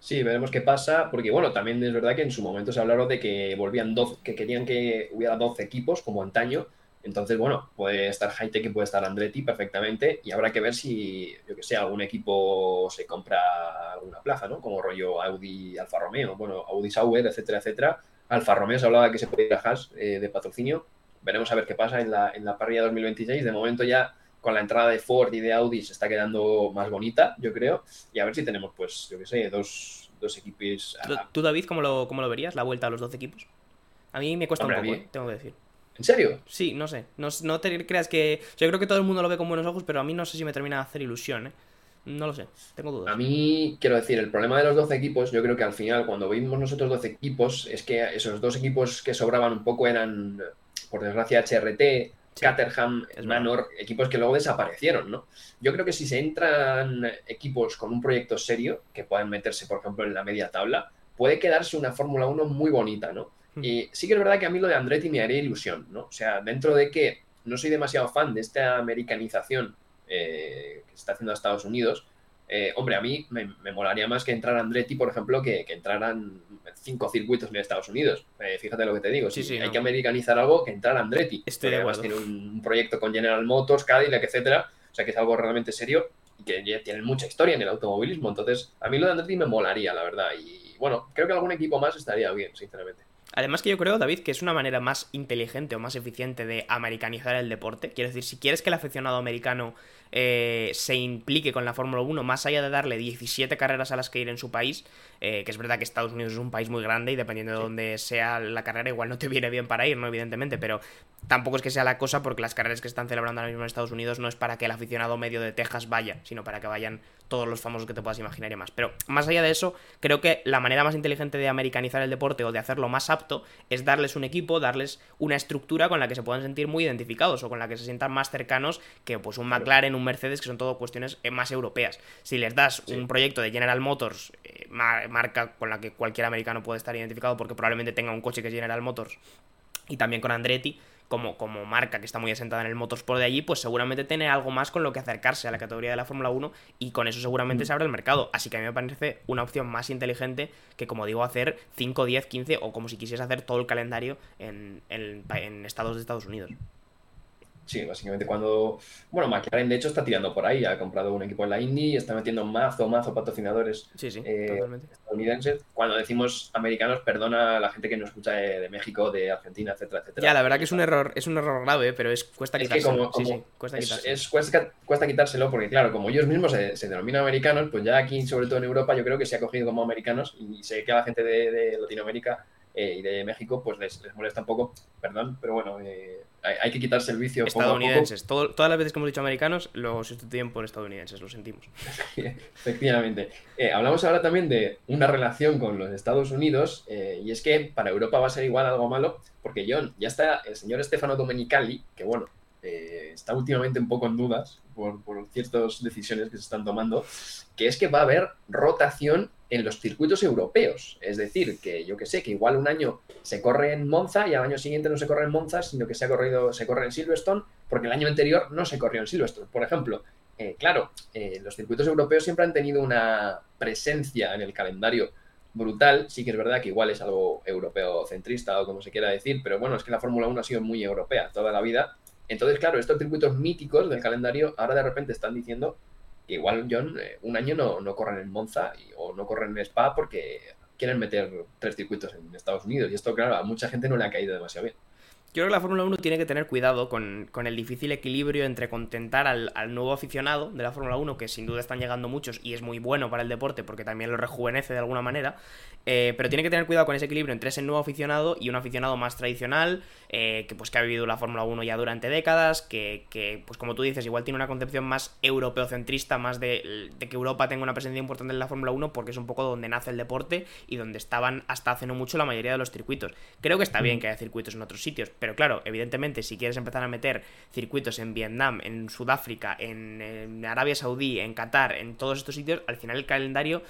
Sí, veremos qué pasa, porque bueno, también es verdad que en su momento se hablaron de que volvían 12, que querían que hubiera 12 equipos como antaño. Entonces, bueno, puede estar Hightech y puede estar Andretti perfectamente. Y habrá que ver si, yo que sé, algún equipo se compra alguna plaza, ¿no? Como rollo Audi Alfa Romeo, bueno, Audi Sauber, etcétera, etcétera Alfa Romeo se hablaba de que se podía ir a Haas eh, de patrocinio. Veremos a ver qué pasa en la, en la parrilla 2026. De momento ya con la entrada de Ford y de Audi se está quedando más bonita, yo creo. Y a ver si tenemos, pues, yo qué sé, dos, dos equipos. ¿Tú, David, cómo lo, cómo lo verías, la vuelta a los dos equipos? A mí me cuesta un poco, ¿eh? tengo que decir. ¿En serio? Sí, no sé. No, no te creas que. Yo creo que todo el mundo lo ve con buenos ojos, pero a mí no sé si me termina de hacer ilusión, ¿eh? No lo sé, tengo dudas. A mí, quiero decir, el problema de los 12 equipos, yo creo que al final, cuando vimos nosotros 12 equipos, es que esos dos equipos que sobraban un poco eran, por desgracia, HRT, Caterham, Manor, equipos que luego desaparecieron, ¿no? Yo creo que si se entran equipos con un proyecto serio, que puedan meterse, por ejemplo, en la media tabla, puede quedarse una Fórmula 1 muy bonita, ¿no? Hmm. Y sí que es verdad que a mí lo de Andretti me haría ilusión, ¿no? O sea, dentro de que no soy demasiado fan de esta americanización eh, que está haciendo a Estados Unidos, eh, hombre, a mí me, molaría más que entrar Andretti, por ejemplo, que, entraran cinco circuitos en Estados Unidos. Eh, fíjate lo que te digo. si hay que americanizar algo, que entrar Andretti. Estoy de además tiene un, proyecto con General Motors, Cadillac, etcétera. O sea que es algo realmente serio y que ya tienen mucha historia en el automovilismo. Entonces, a mí lo de Andretti me molaría, la verdad. Y bueno, creo que algún equipo más estaría bien, sinceramente. Además que yo creo, David, que es una manera más inteligente o más eficiente de americanizar el deporte. Quiero decir, si quieres que el aficionado americano eh, se implique con la Fórmula 1, más allá de darle 17 carreras a las que ir en su país, eh, que es verdad que Estados Unidos es un país muy grande y dependiendo de dónde sea la carrera, igual no te viene bien para ir, ¿no? Evidentemente, pero tampoco es que sea la cosa porque las carreras que están celebrando ahora mismo en Estados Unidos no es para que el aficionado medio de Texas vaya, sino para que vayan todos los famosos que te puedas imaginar y más. Pero más allá de eso, creo que la manera más inteligente de americanizar el deporte o de hacerlo más apto es darles un equipo, darles una estructura con la que se puedan sentir muy identificados o con la que se sientan más cercanos que pues un McLaren, un Mercedes, que son todo cuestiones eh, más europeas. Si les das un proyecto de General Motors, eh, marca con la que cualquier americano puede estar identificado porque probablemente tenga un coche que es General Motors, y también con Andretti, como, como marca que está muy asentada en el motorsport de allí, pues seguramente tiene algo más con lo que acercarse a la categoría de la Fórmula 1 y con eso seguramente mm. se abre el mercado. Así que a mí me parece una opción más inteligente que, como digo, hacer 5, 10, 15 o como si quisiese hacer todo el calendario en, en estados de Estados Unidos. Sí, básicamente cuando. Bueno, McLaren de hecho está tirando por ahí, ha comprado un equipo en la Indy está metiendo mazo, mazo patrocinadores eh, estadounidenses. Cuando decimos americanos, perdona a la gente que nos escucha de, México, de Argentina, etcétera, etcétera. Ya, la verdad que es un error, es un error grave, pero es cuesta quitárselo. cuesta, cuesta, quitárselo porque, claro, como ellos mismos se, denominan americanos, pues ya aquí, sobre todo en Europa, yo creo que se ha cogido como americanos y sé que a la gente de, Latinoamérica eh, y de México, pues les, molesta un poco, perdón, pero bueno. Eh, hay, que quitarse el vicio. Estadounidenses. todas las veces que hemos dicho americanos, lo sustituyen por estadounidenses, lo sentimos. Efectivamente. Eh, hablamos ahora también de una relación con los Estados Unidos, eh, y es que para Europa va a ser igual algo malo, porque John, ya está el señor Stefano Domenicali, que bueno, eh, está últimamente un poco en dudas por, ciertas decisiones que se están tomando, que es que va a haber rotación en los circuitos europeos. Es decir, que yo que sé, que igual un año se corre en Monza y al año siguiente no se corre en Monza, sino que se ha corrido, se corre en Silverstone, porque el año anterior no se corrió en Silverstone. Por ejemplo, eh, claro, eh, los circuitos europeos siempre han tenido una presencia en el calendario brutal. Sí que es verdad que igual es algo europeo centrista o como se quiera decir, pero bueno, es que la Fórmula 1 ha sido muy europea toda la vida. Entonces, claro, estos circuitos míticos del calendario ahora de repente están diciendo igual, John, eh, un año no, no corren en Monza o no corren en Spa porque quieren meter tres circuitos en Estados Unidos. Y esto, claro, a mucha gente no le ha caído demasiado bien. Yo creo que la Fórmula 1 tiene que tener cuidado con, el difícil equilibrio entre contentar al, nuevo aficionado de la Fórmula 1, que sin duda están llegando muchos y es muy bueno para el deporte porque también lo rejuvenece de alguna manera, eh, pero tiene que tener cuidado con ese equilibrio entre ese nuevo aficionado y un aficionado más tradicional, eh, que pues que ha vivido la Fórmula 1 ya durante décadas, que, pues como tú dices, igual tiene una concepción más europeocentrista, más de, de que Europa tenga una presencia importante en la Fórmula 1 porque es un poco donde nace el deporte y donde estaban hasta hace no mucho la mayoría de los circuitos. Creo que está bien mm. que haya circuitos en otros sitios, pero claro, evidentemente, si quieres empezar a meter circuitos en Vietnam, en Sudáfrica, en Arabia Saudí, en Qatar, en todos estos sitios, al final el calendario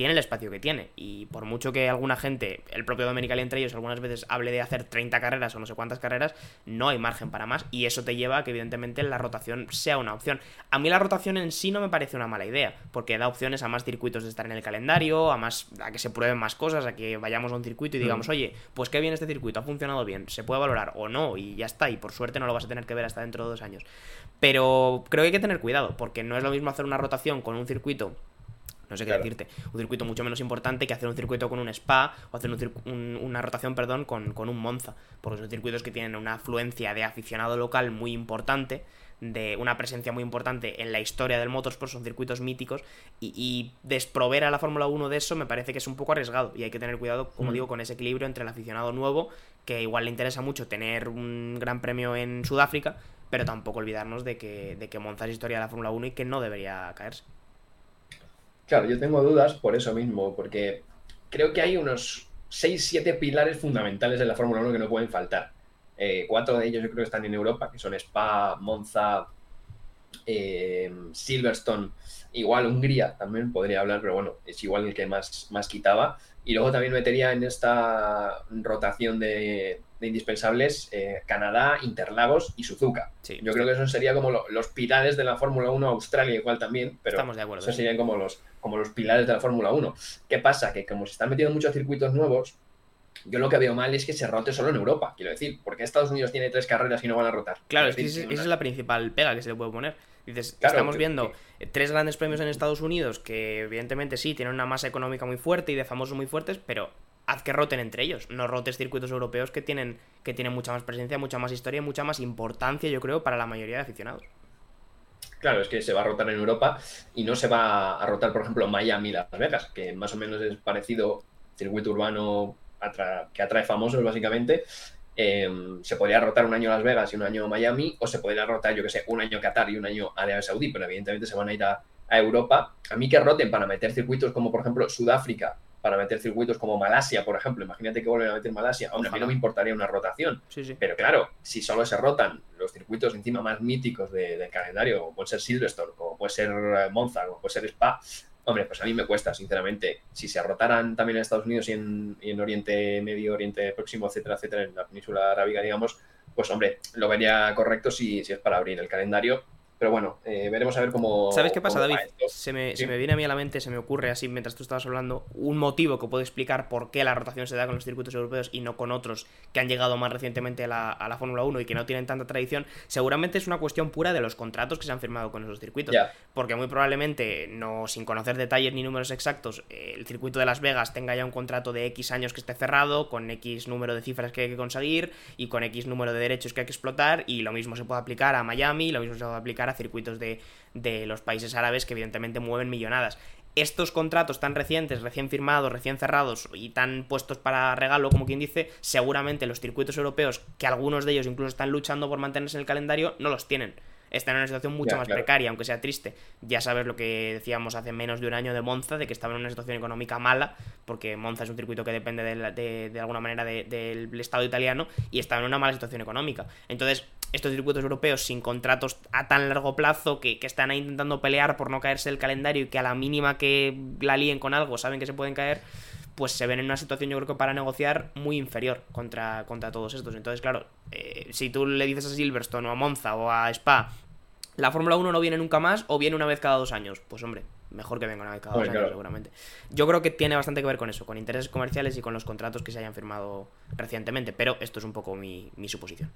tiene el espacio que tiene. Y por mucho que alguna gente, el propio Dominical entre ellos, algunas veces hable de hacer 30 carreras o no sé cuántas carreras, no hay margen para más. Y eso te lleva a que, evidentemente, la rotación sea una opción. A mí la rotación en sí no me parece una mala idea, porque da opciones a más circuitos de estar en el calendario, a más a que se prueben más cosas, a que vayamos a un circuito y digamos, mm. oye, pues qué bien este circuito, ha funcionado bien, se puede valorar o no, y ya está. Y por suerte no lo vas a tener que ver hasta dentro de dos años. Pero creo que hay que tener cuidado, porque no es lo mismo hacer una rotación con un circuito no sé qué decirte. Un circuito mucho menos importante que hacer un circuito con un spa o hacer una rotación, perdón, con, un Monza. Porque son circuitos que tienen una afluencia de aficionado local muy importante de una presencia muy importante en la historia del motorsport, son circuitos míticos, y, desprover a la Fórmula 1 de eso me parece que es un poco arriesgado, y hay que tener cuidado, como mm. digo, con ese equilibrio entre el aficionado nuevo, que igual le interesa mucho tener un gran premio en Sudáfrica, pero tampoco olvidarnos de que, de que Monza es historia de la Fórmula 1 y que no debería caerse. Claro, yo tengo dudas por eso mismo, porque creo que hay unos 6-7 pilares fundamentales de la Fórmula 1 que no pueden faltar. Eh, cuatro de ellos yo creo que están en Europa, que son Spa, Monza, eh, Silverstone, igual Hungría también podría hablar, pero bueno, es igual el que más, más quitaba. Y luego también metería en esta rotación de, indispensables eh, Canadá, Interlagos y Suzuka. Yo creo que eso sería como los pilares de la Fórmula 1, Australia igual también, pero Estamos de acuerdo, eso serían como los, como los pilares de la Fórmula 1. ¿Qué pasa? Que como se están metiendo muchos circuitos nuevos, yo lo que veo mal es que se rote solo en Europa, quiero decir, porque Estados Unidos tiene tres carreras y no van a rotar. Claro, es que esa es la principal pega que se le puede poner. Dices, estamos viendo tres grandes premios en Estados Unidos que evidentemente sí, tienen una masa económica muy fuerte y de famosos muy fuertes, pero haz que roten entre ellos, no rotes circuitos europeos que tienen, que tienen mucha más presencia, mucha más historia y mucha más importancia, yo creo, para la mayoría de aficionados. Claro, es que se va a rotar en Europa y no se va a rotar, por ejemplo, Miami, Las Vegas, que más o menos es parecido circuito urbano que atrae famosos, básicamente. Em, se podría rotar un año Las Vegas y un año Miami, o se podría rotar, yo que sé, un año Qatar y un año Arabia Saudí, pero evidentemente se van a ir a, Europa. A mí que roten para meter circuitos como, por ejemplo, Sudáfrica, para meter circuitos como Malasia, por ejemplo. Imagínate que vuelven a meter Malasia. Hombre, a mí no me importaría una rotación. Pero claro, si solo se rotan los circuitos encima más míticos del calendario, como puede ser Silverstone, como puede ser eh, Monza, como puede ser Spa, Hombre, pues a mí me cuesta, sinceramente. Si se rotaran también en Estados Unidos y en, Oriente Medio, Oriente Próximo, etcétera, etcétera, en la península arábiga, digamos, pues hombre, lo vería correcto si, si es para abrir el calendario pero bueno, eh, veremos a ver cómo. ¿Sabes qué pasa, David? Se me, se me, viene a mí a la mente, se me ocurre así mientras tú estabas hablando, un motivo que puede explicar por qué la rotación se da con los circuitos europeos y no con otros que han llegado más recientemente a la, a la Fórmula 1 y que no tienen tanta tradición. Seguramente es una cuestión pura de los contratos que se han firmado con esos circuitos. Porque muy probablemente, no sin conocer detalles ni números exactos, el circuito de Las Vegas tenga ya un contrato de X años que esté cerrado, con X número de cifras que hay que conseguir y con X número de derechos que hay que explotar. Y lo mismo se puede aplicar a Miami, lo mismo se puede aplicar circuitos de, los países árabes que evidentemente mueven millonadas estos contratos tan recientes, recién firmados, recién cerrados y tan puestos para regalo, como quien dice, seguramente los circuitos europeos, que algunos de ellos incluso están luchando por mantenerse en el calendario, no los tienen están en una situación mucho más precaria, aunque sea triste. Ya sabes lo que decíamos hace menos de un año de Monza, de que estaba en una situación económica mala, porque Monza es un circuito que depende de, de, alguna manera del Estado italiano y estaba en una mala situación económica. Entonces, estos circuitos europeos sin contratos a tan largo plazo que, que están ahí intentando pelear por no caerse el calendario y que a la mínima que la líen con algo saben que se pueden caer pues se ven en una situación yo creo que para negociar muy inferior contra, contra todos estos. Entonces, claro, eh, si tú le dices a Silverstone o a Monza o a Spa, la Fórmula 1 no viene nunca más o viene una vez cada dos años, pues hombre, mejor que venga una vez cada dos años, seguramente. Yo creo que tiene bastante que ver con eso, con intereses comerciales y con los contratos que se hayan firmado recientemente, pero esto es un poco mi, mi suposición.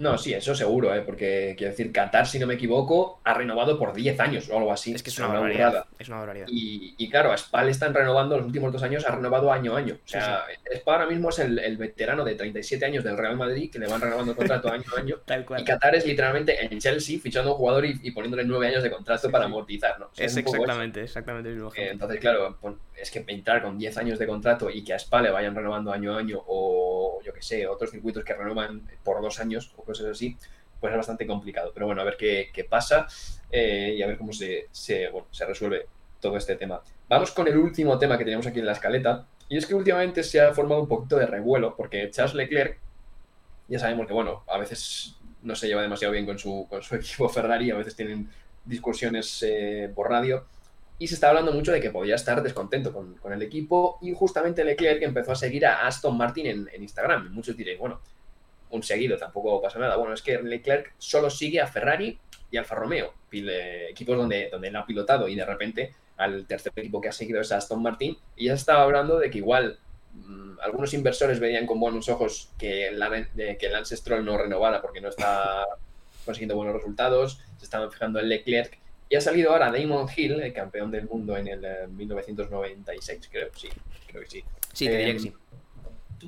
No, sí, eso seguro, ¿eh? porque quiero decir, Qatar, si no me equivoco, ha renovado por 10 años o algo así. Es que es una, barbaridad. Es una barbaridad. Y, y, claro, a Spa le están renovando los últimos dos años, ha renovado año a año. O sea, Spa ahora mismo es el, veterano de 37 años del Real Madrid que le van renovando contrato año a año. Tal cual. Y Qatar es literalmente en Chelsea fichando a un jugador y, poniéndole nueve años de contrato para amortizar, ¿no? es, exactamente, exactamente el mismo eh, Entonces, claro, es que entrar con 10 años de contrato y que a Spa le vayan renovando año a año o yo que sé, otros circuitos que renuevan por dos años o cosas así pues es bastante complicado. Pero bueno, a ver qué, pasa eh, y a ver cómo se, se, resuelve todo este tema. Vamos con el último tema que tenemos aquí en la escaleta. Y es que últimamente se ha formado un poquito de revuelo, porque Charles Leclerc, ya sabemos que, bueno, a veces no se lleva demasiado bien con su, con su equipo Ferrari, a veces tienen discusiones eh, por radio, y se está hablando mucho de que podía estar descontento con, el equipo, y justamente Leclerc empezó a seguir a Aston Martin en, Instagram. Muchos diréis, bueno, un seguido, tampoco pasa nada. Bueno, es que Leclerc solo sigue a Ferrari y Alfa Romeo, equipos donde, donde él ha pilotado y de repente al tercer equipo que ha seguido es Aston Martin y ya se estaba hablando de que igual mm, algunos inversores veían con buenos ojos que, la, Stroll no renovara porque no está consiguiendo buenos resultados, se estaban fijando en Leclerc y ha salido ahora Damon Hill, el campeón del mundo en el 1996, eh, creo, sí, creo que sí. Sí, diría que em, sí.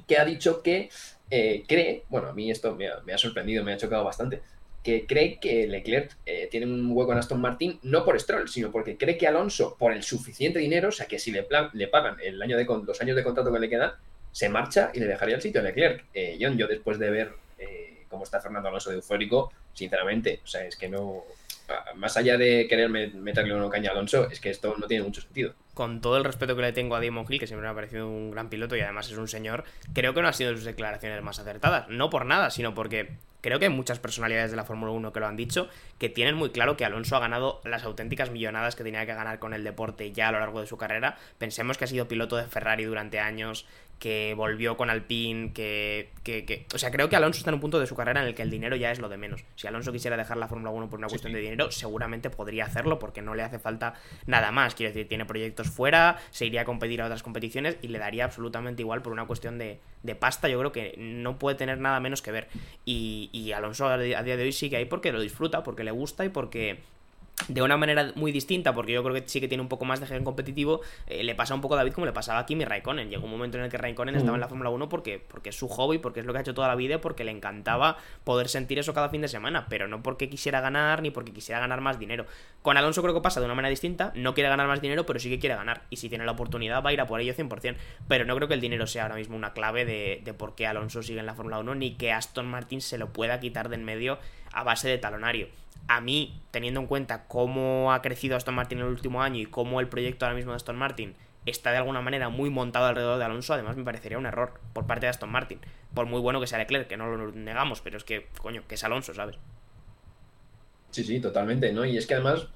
Que ha dicho que eh, cree, bueno, a mí esto me ha, sorprendido, me ha chocado bastante, que cree que Leclerc eh, tiene un hueco en Aston Martin no por Stroll, sino porque cree que Alonso, por el suficiente dinero, o sea, que si le, le pagan el año de, los años de contrato que le quedan, se marcha y le dejaría el sitio a Leclerc. Eh, yo después de ver cómo está Fernando Alonso de eufórico, sinceramente, o sea, es que no... más allá de querer meterle una caña a Alonso, es que esto no tiene mucho sentido. Con todo el respeto que le tengo a Damon Hill, que siempre me ha parecido un gran piloto y además es un señor, creo que no ha sido de sus declaraciones más acertadas. No por nada, sino porque creo que hay muchas personalidades de la Fórmula 1 que lo han dicho, que tienen muy claro que Alonso ha ganado las auténticas millonadas que tenía que ganar con el deporte ya a lo largo de su carrera. Pensemos que ha sido piloto de Ferrari durante años, que volvió con Alpine, que, que, O sea, creo que Alonso está en un punto de su carrera en el que el dinero ya es lo de menos. Si Alonso quisiera dejar la Fórmula 1 por una cuestión de dinero, seguramente podría hacerlo porque no le hace falta nada más. Quiero decir, tiene proyectos fuera, se iría a competir a otras competiciones y le daría absolutamente igual por una cuestión de, de pasta. Yo creo que no puede tener nada menos que ver. Y, y Alonso a día de hoy sigue ahí porque lo disfruta, porque le gusta y porque de una manera muy distinta, porque yo creo que sí que tiene un poco más de gen competitivo, eh, le pasa un poco a David como le pasaba a Kimi Raikkonen. Llegó un momento en el que Raikkonen estaba en la mm. Fórmula 1 porque, porque es su hobby, porque es lo que ha hecho toda la vida, porque le encantaba poder sentir eso cada fin de semana, pero no porque quisiera ganar ni porque quisiera ganar más dinero. Con Alonso creo que pasa de una manera distinta, no quiere ganar más dinero, pero sí que quiere ganar, y si tiene la oportunidad va a ir a por ello 100%, pero no creo que el dinero sea ahora mismo una clave de, de por qué Alonso sigue en la Fórmula 1, ni que Aston Martin se lo pueda quitar del medio a base de talonario a mí, teniendo en cuenta cómo ha crecido Aston Martin en el último año y cómo el proyecto ahora mismo de Aston Martin está de alguna manera muy montado alrededor de Alonso, además me parecería un error por parte de Aston Martin. Por muy bueno que sea Leclerc, que no lo negamos, pero es que, coño, que es Alonso, ¿sabes? Sí, sí, totalmente, ¿no? Y es que además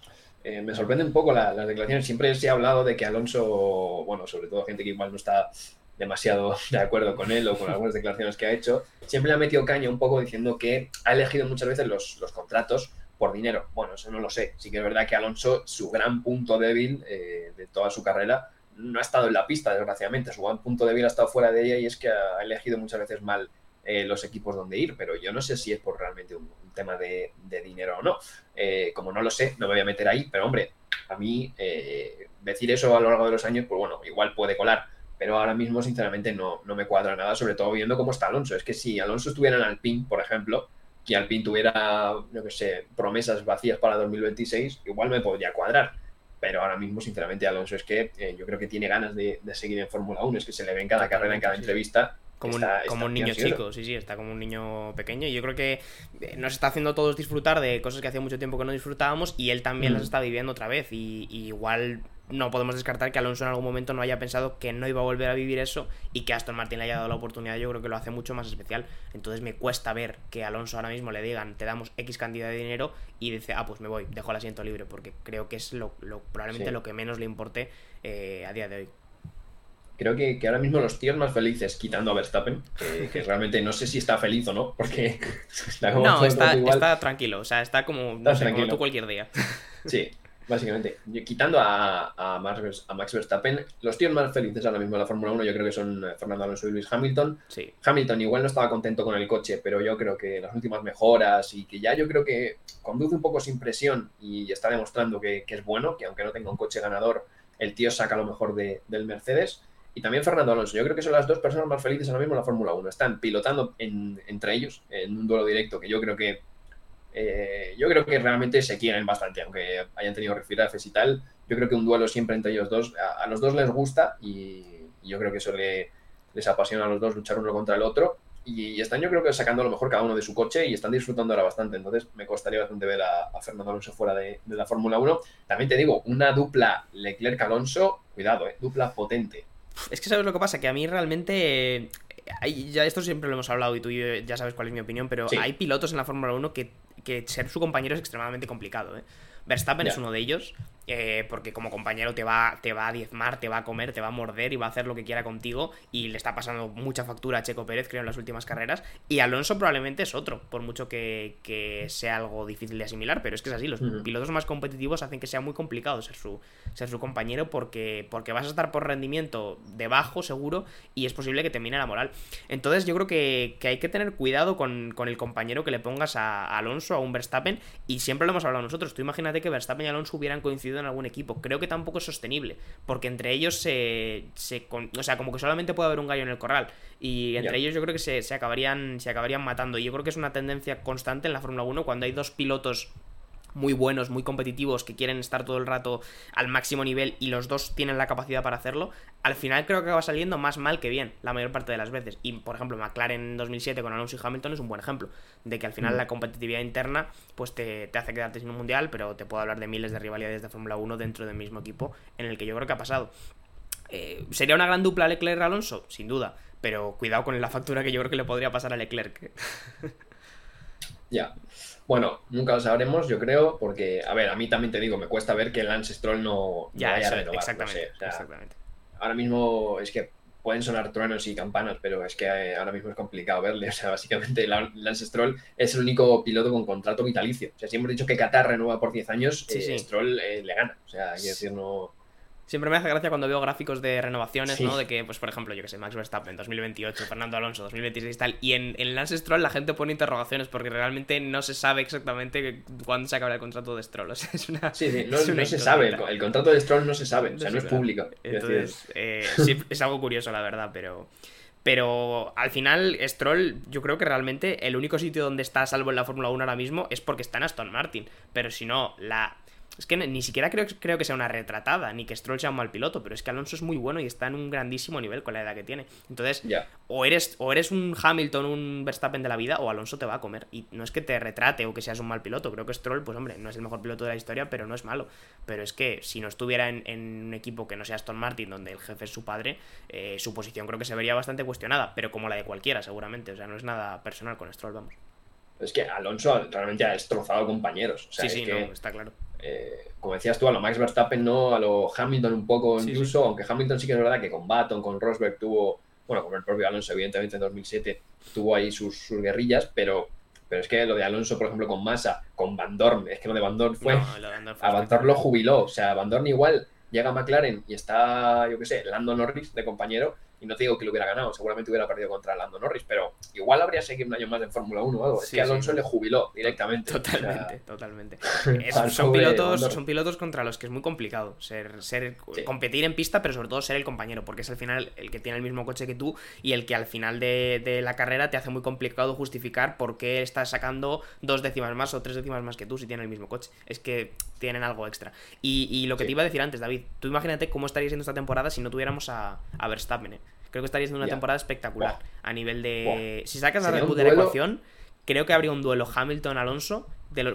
eh, me sorprende un poco las declaraciones. Siempre se ha hablado de que Alonso, bueno, sobre todo gente que igual no está demasiado de acuerdo con él o con algunas declaraciones que ha hecho, siempre le ha metido caña un poco diciendo que ha elegido muchas veces los, los contratos por dinero. Bueno, eso no lo sé. Sí que es verdad que Alonso, su gran punto débil eh, de toda su carrera, no ha estado en la pista, desgraciadamente. Su gran punto débil ha estado fuera de ella y es que ha elegido muchas veces mal eh, los equipos donde ir, pero yo no sé si es por realmente un, tema de, dinero o no. Eh, como no lo sé, no me voy a meter ahí, pero hombre, a mí decir eso a lo largo de los años, pues bueno, igual puede colar, pero ahora mismo sinceramente no, no me cuadra nada, sobre todo viendo cómo está Alonso. Es que si Alonso estuviera en Alpine, por ejemplo, que Alpine tuviera, no que sé, promesas vacías para 2026, igual me podría cuadrar. Pero ahora mismo, sinceramente, Alonso es que eh, yo creo que tiene ganas de, seguir en Fórmula 1, es que se le ve en cada carrera, en cada entrevista. Como, un, como un niño chico, sí, sí, está como un niño pequeño. Y yo creo que eh, nos está haciendo todos disfrutar de cosas que hacía mucho tiempo que no disfrutábamos y él también las mm. está viviendo otra vez. y igual no podemos descartar que Alonso en algún momento no haya pensado que no iba a volver a vivir eso y que Aston Martin le haya dado la oportunidad, yo creo que lo hace mucho más especial. Entonces me cuesta ver que Alonso ahora mismo le digan, te damos X cantidad de dinero y dice, ah, pues me voy, dejo el asiento libre, porque creo que es lo, probablemente lo que menos le importe eh, a día de hoy. Creo que, ahora mismo los tíos más felices, quitando a Verstappen, que, realmente no sé si está feliz o no, porque está como No, está, tranquilo, o sea, está como, no sé, como tú cualquier día. Sí, Básicamente, quitando a, a, Max, a, Max, Verstappen, los tíos más felices ahora mismo de la Fórmula 1 yo creo que son eh, Fernando Alonso y Luis Hamilton. Sí. Hamilton igual no estaba contento con el coche, pero yo creo que las últimas mejoras y que ya yo creo que conduce un poco sin presión y está demostrando que, es bueno, que aunque no tenga un coche ganador, el tío saca lo mejor de, del Mercedes. Y también Fernando Alonso, yo creo que son las dos personas más felices ahora mismo en la Fórmula 1. Están pilotando entre ellos en un duelo directo que yo creo que eh, yo creo que realmente se quieren bastante, aunque hayan tenido rifirrafes y tal. Yo creo que un duelo siempre entre ellos dos, a, los dos les gusta y, yo creo que eso les apasiona a los dos luchar uno contra el otro. Y, están yo creo que sacando lo mejor cada uno de su coche y están disfrutando ahora bastante. Entonces me costaría bastante ver a, Fernando Alonso fuera de, la Fórmula 1. También te digo, una dupla Leclerc-Alonso, cuidado, eh, dupla potente. Es que sabes lo que pasa, que a mí realmente ya esto siempre lo hemos hablado y tú ya sabes cuál es mi opinión, pero hay pilotos en la Fórmula 1 que que ser su compañero es extremadamente complicado. ¿eh? Verstappen es uno de ellos, eh, porque como compañero te va, te va a diezmar, te va a comer, te va a morder y va a hacer lo que quiera contigo. Y le está pasando mucha factura a Checo Pérez, creo, en las últimas carreras. Y Alonso probablemente es otro, por mucho que, sea algo difícil de asimilar, pero es que es así. Los pilotos más competitivos hacen que sea muy complicado ser su, ser su compañero porque, porque vas a estar por rendimiento debajo, seguro, y es posible que te mine la moral. Entonces yo creo que, hay que tener cuidado con, el compañero que le pongas a, Alonso, a un Verstappen, y siempre lo hemos hablado nosotros. Tú imagínate que Verstappen y Alonso hubieran coincidido en algún equipo. Creo que tampoco es sostenible, porque entre ellos se, o sea, como que solamente puede haber un gallo en el corral y entre ellos yo creo que se, acabarían se acabarían matando. Y yo creo que es una tendencia constante en la Fórmula 1 cuando hay dos pilotos muy buenos, muy competitivos, que quieren estar todo el rato al máximo nivel y los dos tienen la capacidad para hacerlo, al final creo que va saliendo más mal que bien la mayor parte de las veces. Y por ejemplo, McLaren en 2007 con Alonso y Hamilton es un buen ejemplo de que al final mm. la competitividad interna pues te, hace quedarte sin un mundial, pero te puedo hablar de miles de rivalidades de Fórmula 1 dentro del mismo equipo en el que yo creo que ha pasado. Eh, ¿Sería una gran dupla Leclerc-Alonso? Sin duda, pero cuidado con la factura que yo creo que le podría pasar a Leclerc. ya. Bueno, nunca lo sabremos, yo creo, porque, a ver, a mí también te digo, me cuesta ver que Lance Stroll no, ya, vaya a renovar. Exactamente, exactamente. Ahora mismo es que pueden sonar truenos y campanas, pero es que eh, ahora mismo es complicado verle. O sea, básicamente Lance Stroll es el único piloto con contrato vitalicio. O sea, si hemos dicho que Qatar renueva por 10 años, eh, Stroll eh, le gana. O sea, hay que decir, no, Siempre me hace gracia cuando veo gráficos de renovaciones, ¿no? De que, pues, por ejemplo, yo que sé, Max Verstappen 2028, Fernando Alonso 2026 y tal. Y en, en Lance Stroll la gente pone interrogaciones porque realmente no se sabe exactamente cuándo se acaba el contrato de Stroll. O sea, es una. Sí, sí, no, se sabe. El, contrato de Stroll no se sabe. O sea, no, es público. Entonces, eh, sí, es algo curioso, la verdad, pero. Pero al final, Stroll, yo creo que realmente el único sitio donde está salvo en la Fórmula 1 ahora mismo es porque está en Aston Martin. Pero si no, la es que ni siquiera creo, creo que sea una retratada, ni que Stroll sea un mal piloto, pero es que Alonso es muy bueno y está en un grandísimo nivel con la edad que tiene. Entonces, o, eres, o eres un Hamilton, un Verstappen de la vida, o Alonso te va a comer. Y no es que te retrate o que seas un mal piloto. Creo que Stroll, pues hombre, no es el mejor piloto de la historia, pero no es malo. Pero es que si no estuviera en, un equipo que no sea Aston Martin, donde el jefe es su padre, eh, su posición creo que se vería bastante cuestionada, pero como la de cualquiera, seguramente. O sea, no es nada personal con Stroll, vamos. Es que Alonso realmente ha destrozado compañeros. sí, sí, está claro. Eh, como decías tú, a lo Max Verstappen no, a lo Hamilton un poco incluso, aunque Hamilton sí que es verdad que con Baton, con Rosberg tuvo, bueno, con el propio Alonso, evidentemente en 2007 tuvo ahí sus, guerrillas, pero, pero es que lo de Alonso, por ejemplo, con Massa, con Van Dorn, es que lo de Van Dorn fue, a Van Dorn lo jubiló, o sea, Van Dorn igual llega a McLaren y está, yo qué sé, Lando Norris de compañero y no te digo que lo hubiera ganado, seguramente hubiera perdido contra Lando Norris, pero igual habría seguido un año más en Fórmula 1 o algo. es que Alonso le jubiló directamente. Totalmente, totalmente. son, pilotos, son pilotos contra los que es muy complicado ser, ser competir en pista, pero sobre todo ser el compañero, porque es al final el que tiene el mismo coche que tú y el que al final de, la carrera te hace muy complicado justificar por qué estás sacando dos décimas más o tres décimas más que tú si tiene el mismo coche. Es que tienen algo extra. Y, lo que te iba a decir antes, David, tú imagínate cómo estaría siendo esta temporada si no tuviéramos a, a Verstappen. ¿eh? Creo que estaría siendo una temporada espectacular a nivel de... Si sacas a Red Bull de la ecuación, creo que habría un duelo Hamilton-Alonso,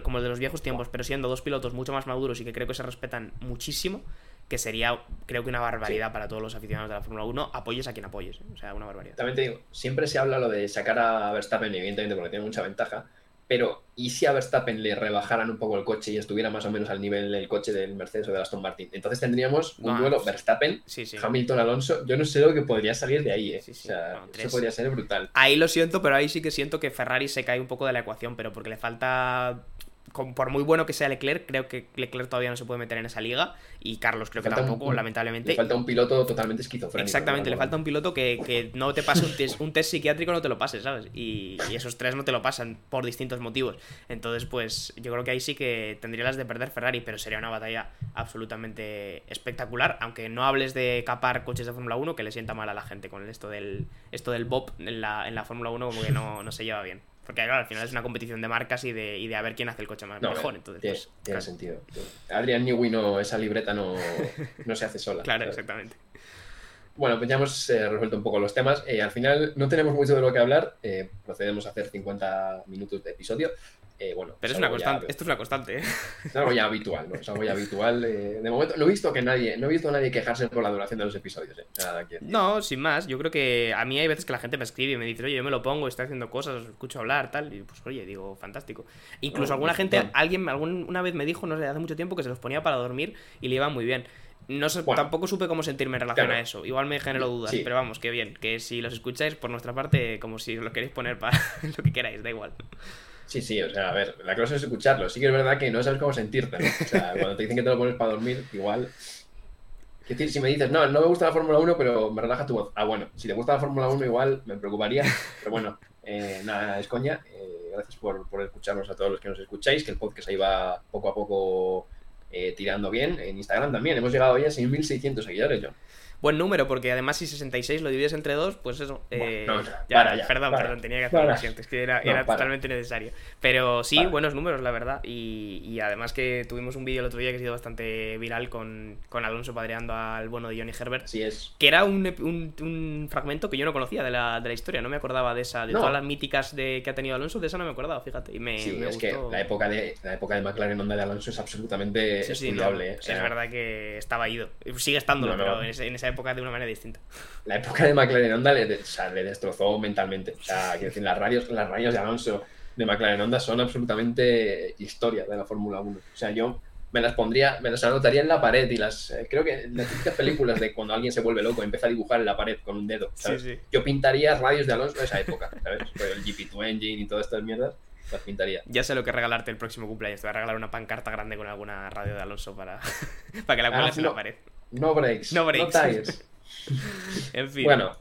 como el de los viejos tiempos, pero siendo dos pilotos mucho más maduros y que creo que se respetan muchísimo, que sería, creo que una barbaridad para todos los aficionados de la Fórmula 1, apoyes a quien apoyes, ¿eh? o sea, una barbaridad. También te digo, siempre se habla lo de sacar a Verstappen, evidentemente porque tiene mucha ventaja, pero ¿y si a Verstappen le rebajaran un poco el coche y estuviera más o menos al nivel del coche del Mercedes o del Aston Martin? Entonces tendríamos un duelo Verstappen, Hamilton, Alonso. Yo no sé lo que podría salir de ahí, ¿eh? o sea, eso podría ser brutal. Ahí lo siento, pero ahí sí que siento que Ferrari se cae un poco de la ecuación, pero porque le falta por muy bueno que sea Leclerc, creo que Leclerc todavía no se puede meter en esa liga y Carlos creo que tampoco, lamentablemente. Le falta un piloto totalmente esquizofrénico. Exactamente, le falta un piloto que, no te pase un test, un test psiquiátrico, no te lo pase, ¿sabes? Y, esos tres no te lo pasan por distintos motivos. Entonces, pues yo creo que ahí sí que tendría las de perder Ferrari, pero sería una batalla absolutamente espectacular, aunque no hables de capar coches de Fórmula 1, que le sienta mal a la gente con esto del, esto del Bob en la, en la Fórmula 1 como que no, no se lleva bien. Porque claro, al final es una competición de marcas y de, y de a ver quién hace el coche más mejor. Entonces, tiene, pues, tiene sentido. Adrián Newey no, esa libreta no, no se hace sola. claro, exactamente. Bueno, pues ya hemos eh, resuelto un poco los temas. Eh, al final no tenemos mucho de lo que hablar. Eh, procedemos a hacer 50 minutos de episodio. Eh, bueno, Pero es una constante, esto es una constante. ¿eh? Es algo ya habitual, ¿no? Es algo ya habitual. Eh, de momento, no he visto que nadie, no he visto a nadie quejarse por la duración de los episodios. ¿eh? no, sin más. Yo creo que a mí hay veces que la gente me escribe y me dice, oye, yo me lo pongo, estoy haciendo cosas, escucho hablar, tal. Y pues, oye, digo, fantástico. Incluso alguna gente, alguien alguna vez me dijo, no sé, hace mucho tiempo que se los ponía para dormir y le iba muy bien. No sé, tampoco supe cómo sentirme en relación a eso. Igual me generó dudas, pero vamos, que bien. Que si los escucháis por nuestra parte, como si lo queréis poner para lo que queráis, da igual. Sí, sí, o sea, a ver, la cosa es escucharlo. Sí que es verdad que no sabes cómo sentirte, ¿no? O sea, cuando te dicen que te lo pones para dormir, igual. Es decir, si me dices, no, no me gusta la Fórmula 1, pero me relaja tu voz. Ah, bueno, si te gusta la Fórmula 1, igual me preocuparía. Pero bueno, eh, nada, es coña. Eh, gracias por, por, escucharnos a todos los que nos escucháis, que el podcast ahí va poco a poco eh, tirando bien. En Instagram también, hemos llegado ya a 6.600 seguidores, yo. Buen número, porque además si 66 lo divides entre dos, pues eso. Eh, Bueno, no, ya, para ya, perdón, para, perdón, tenía que hacer para. lo siento, es que era, No, era totalmente necesario. Pero sí, Para. buenos números, la verdad. Y, y además que tuvimos un vídeo el otro día que ha sido bastante viral con, con Alonso padreando al bueno de Johnny Herbert. Así es. Que era un, un, un fragmento que yo no conocía de la, de la historia, no me acordaba de esa, de No. todas las míticas de, que ha tenido Alonso, de esa no me acordaba, fíjate. Y me, Sí, me es que gustó. la época de la época de McLaren Honda de Alonso es absolutamente Sí, sí, estudiable. ¿eh? O sea, es verdad que estaba ido. Sigue estándolo, pero en esa época de una manera distinta. La época de McLaren Honda le, o sea, le destrozó mentalmente. O sea, quiero decir, las radios, las radios de Alonso de McLaren Honda son absolutamente historia de la Fórmula 1. O sea, yo me las pondría, me las anotaría en la pared y las. eh, creo que en las típicas películas de cuando alguien se vuelve loco empieza a dibujar en la pared con un dedo. ¿sabes? Sí, sí. Yo pintaría radios de Alonso de esa época, ¿sabes? El GP2 Engine y todas estas mierdas, las pintaría. Ya sé lo que regalarte el próximo cumpleaños. Te voy a regalar una pancarta grande con alguna radio de Alonso para, para que la Ah, cuelgues en no. la pared. No breaks. No breaks. tires. En fin. Bueno,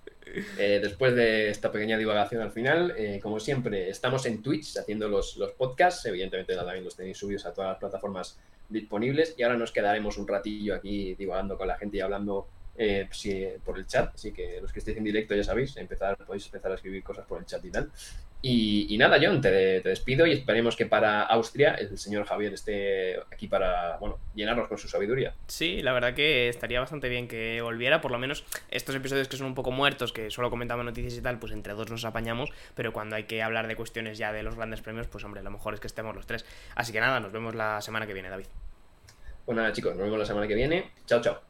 eh, después de esta pequeña divagación al final, eh, como siempre, estamos en Twitch haciendo los, los podcasts. Evidentemente también los tenéis subidos a todas las plataformas disponibles. Y ahora nos quedaremos un ratillo aquí divagando con la gente y hablando eh, sí, por el chat. Así que los que estéis en directo ya sabéis, empezar, podéis empezar a escribir cosas por el chat y tal. Y, y nada, John, te, te despido y esperemos que para Austria el señor Javier esté aquí para bueno, llenarnos con su sabiduría. Sí, la verdad que estaría bastante bien que volviera, por lo menos estos episodios que son un poco muertos, que solo comentamos noticias y tal, pues entre dos nos apañamos, pero cuando hay que hablar de cuestiones ya de los grandes premios, pues hombre, lo mejor es que estemos los tres. Así que nada, nos vemos la semana que viene, David. Pues nada, chicos, nos vemos la semana que viene. Chao, chao.